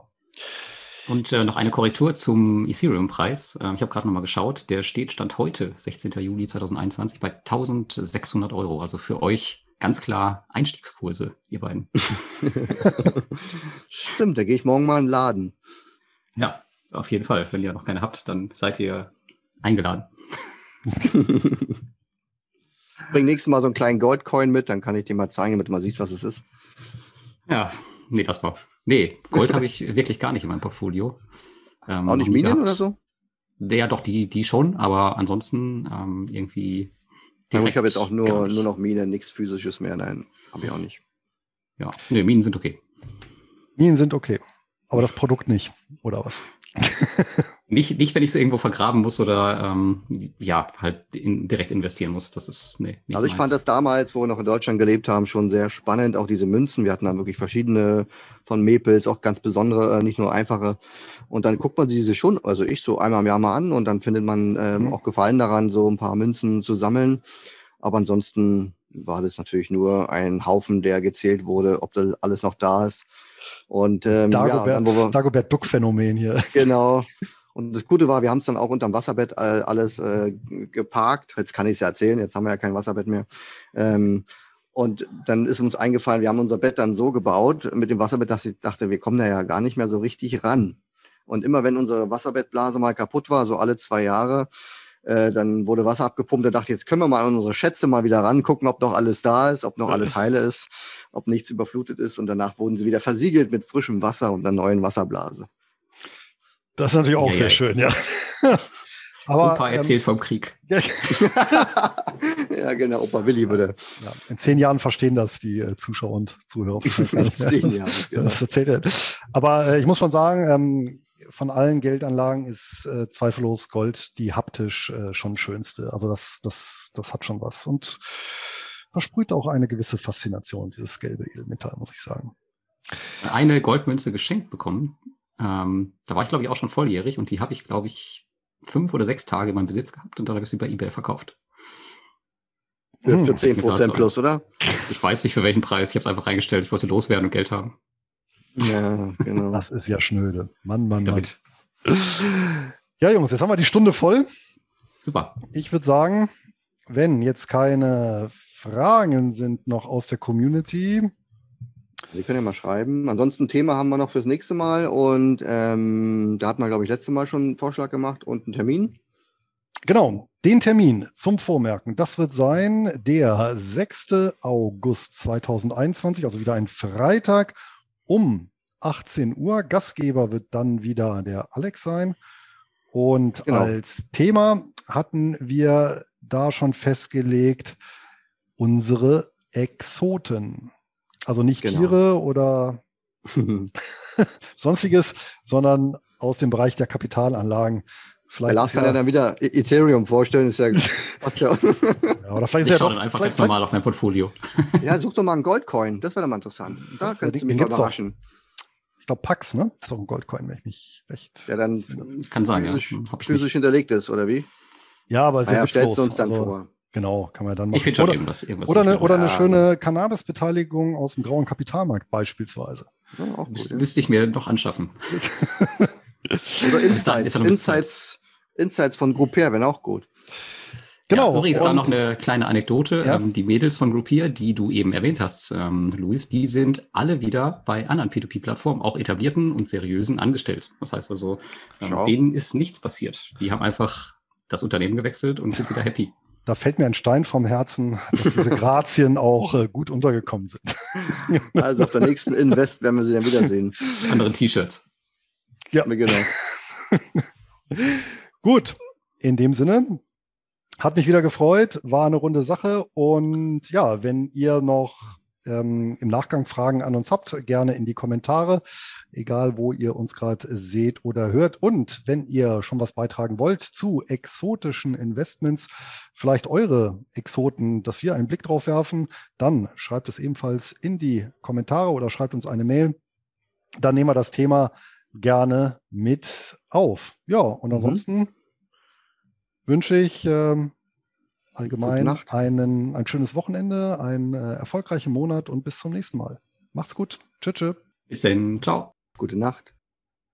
Und äh, noch eine Korrektur zum Ethereum-Preis. Äh, ich habe gerade nochmal geschaut. Der steht Stand heute, 16. Juli 2021, bei 1600 Euro. Also für euch ganz klar Einstiegskurse, ihr beiden. Stimmt, da gehe ich morgen mal in den Laden. Ja, auf jeden Fall. Wenn ihr noch keine habt, dann seid ihr eingeladen. Bring nächstes Mal so einen kleinen Goldcoin mit, dann kann ich dir mal zeigen, damit du mal siehst, was es ist. Ja, nee, das war. Nee, Gold habe ich wirklich gar nicht in meinem Portfolio. Ähm, Auch nicht Minen oder so? Ja, doch, die, die schon, aber ansonsten ähm, irgendwie. Direkt, ich habe jetzt auch nur, nur noch Mine, nichts physisches mehr. Nein, habe ich auch nicht. Ja, nee, Minen sind okay. Minen sind okay. Aber das Produkt nicht, oder was? Nicht, nicht, wenn ich so irgendwo vergraben muss oder ähm, ja, halt in, direkt investieren muss. Das ist, nee. Also ich meins. fand das damals, wo wir noch in Deutschland gelebt haben, schon sehr spannend, auch diese Münzen. Wir hatten dann wirklich verschiedene von Maples, auch ganz besondere, äh, nicht nur einfache. Und dann guckt man diese schon, also ich so einmal im Jahr mal an und dann findet man ähm, mhm. auch Gefallen daran, so ein paar Münzen zu sammeln. Aber ansonsten war das natürlich nur ein Haufen, der gezählt wurde, ob das alles noch da ist. Und ähm, Dagobert, ja, wir, Dagobert Duck-Phänomen hier. Genau. Und das Gute war, wir haben es dann auch unterm Wasserbett äh, alles äh, geparkt. Jetzt kann ich es ja erzählen, jetzt haben wir ja kein Wasserbett mehr. Ähm, und dann ist uns eingefallen, wir haben unser Bett dann so gebaut mit dem Wasserbett, dass ich dachte, wir kommen da ja gar nicht mehr so richtig ran. Und immer wenn unsere Wasserbettblase mal kaputt war, so alle zwei Jahre, äh, dann wurde Wasser abgepumpt. Da dachte ich, jetzt können wir mal an unsere Schätze mal wieder ran, gucken, ob noch alles da ist, ob noch alles heile ist, ob nichts überflutet ist. Und danach wurden sie wieder versiegelt mit frischem Wasser und einer neuen Wasserblase. Das ist natürlich auch ja, sehr ja. schön, ja. Aber, Opa erzählt ähm, vom Krieg. ja, genau, Opa Willi würde. Ja, in zehn Jahren verstehen das die äh, Zuschauer und Zuhörer. in zehn Jahren, genau. Das erzählt er. Aber äh, ich muss schon sagen, ähm, von allen Geldanlagen ist äh, zweifellos Gold die haptisch äh, schon schönste. Also das, das, das hat schon was. Und versprüht auch eine gewisse Faszination, dieses gelbe Edelmetall, muss ich sagen. Eine Goldmünze geschenkt bekommen. Ähm, da war ich, glaube ich, auch schon volljährig und die habe ich, glaube ich, fünf oder sechs Tage in meinem Besitz gehabt und dann habe ich sie bei eBay verkauft. Für, für 10% hm. plus, oder? Ich weiß nicht für welchen Preis. Ich habe es einfach reingestellt. Ich wollte loswerden und Geld haben. Ja, genau. Das ist ja schnöde. Mann, Mann, Mann. Ja, Jungs, jetzt haben wir die Stunde voll. Super. Ich würde sagen, wenn jetzt keine Fragen sind noch aus der Community. Sie können ja mal schreiben. Ansonsten Thema haben wir noch fürs nächste Mal und ähm, da hat man, glaube ich, letzte Mal schon einen Vorschlag gemacht und einen Termin. Genau, den Termin zum Vormerken, das wird sein der 6. August 2021, also wieder ein Freitag um 18 Uhr. Gastgeber wird dann wieder der Alex sein. Und genau. als Thema hatten wir da schon festgelegt, unsere Exoten. Also nicht genau. Tiere oder sonstiges, sondern aus dem Bereich der Kapitalanlagen. Vielleicht Lars kann ja dann wieder e- Ethereum vorstellen. Ist ja, passt ja. ja oder vielleicht ich ist ja doch, einfach ganz normal auf mein Portfolio. ja, such doch mal einen Goldcoin. Das wäre doch mal interessant. Da kannst du mich überraschen. Auch. Ich glaube, Pax, ne? Das ist auch ein Goldcoin, wenn ich mich recht. Der dann kann sein, physisch, ja. Hm, physisch hinterlegt ist, oder wie? Ja, aber sehr ja, stellst du uns dann also, vor. Genau, kann man dann machen. Ich finde schon oder, irgendwas, irgendwas. Oder eine, oder eine schöne Cannabis-Beteiligung aus dem grauen Kapitalmarkt beispielsweise. Ja, auch gut, Müsste ich mir noch anschaffen. oder Insights, Insights, Insights von Groupier wären auch gut. Genau. Ja, übrigens da noch eine kleine Anekdote. Ja. Ähm, die Mädels von Groupier, die du eben erwähnt hast, ähm, Luis, die sind alle wieder bei anderen P2P-Plattformen, auch etablierten und seriösen, angestellt. Das heißt also, ähm, denen ist nichts passiert. Die haben einfach das Unternehmen gewechselt und sind wieder happy. Da fällt mir ein Stein vom Herzen, dass diese Grazien auch äh, gut untergekommen sind. also auf der nächsten Invest werden wir sie dann wiedersehen. Andere T-Shirts. Ja, genau. Gut, in dem Sinne, hat mich wieder gefreut, war eine runde Sache. Und ja, wenn ihr noch ähm, im Nachgang Fragen an uns habt, gerne in die Kommentare, egal wo ihr uns gerade seht oder hört. Und wenn ihr schon was beitragen wollt zu exotischen Investments, vielleicht eure Exoten, dass wir einen Blick drauf werfen, dann schreibt es ebenfalls in die Kommentare oder schreibt uns eine Mail. Dann nehmen wir das Thema gerne mit auf. Ja, und mhm. ansonsten mhm. wünsche ich ähm, allgemein einen, ein schönes Wochenende, einen äh, erfolgreichen Monat und bis zum nächsten Mal. Macht's gut. Tschüss. tschüss. Bis dann. Ciao. Gute Nacht.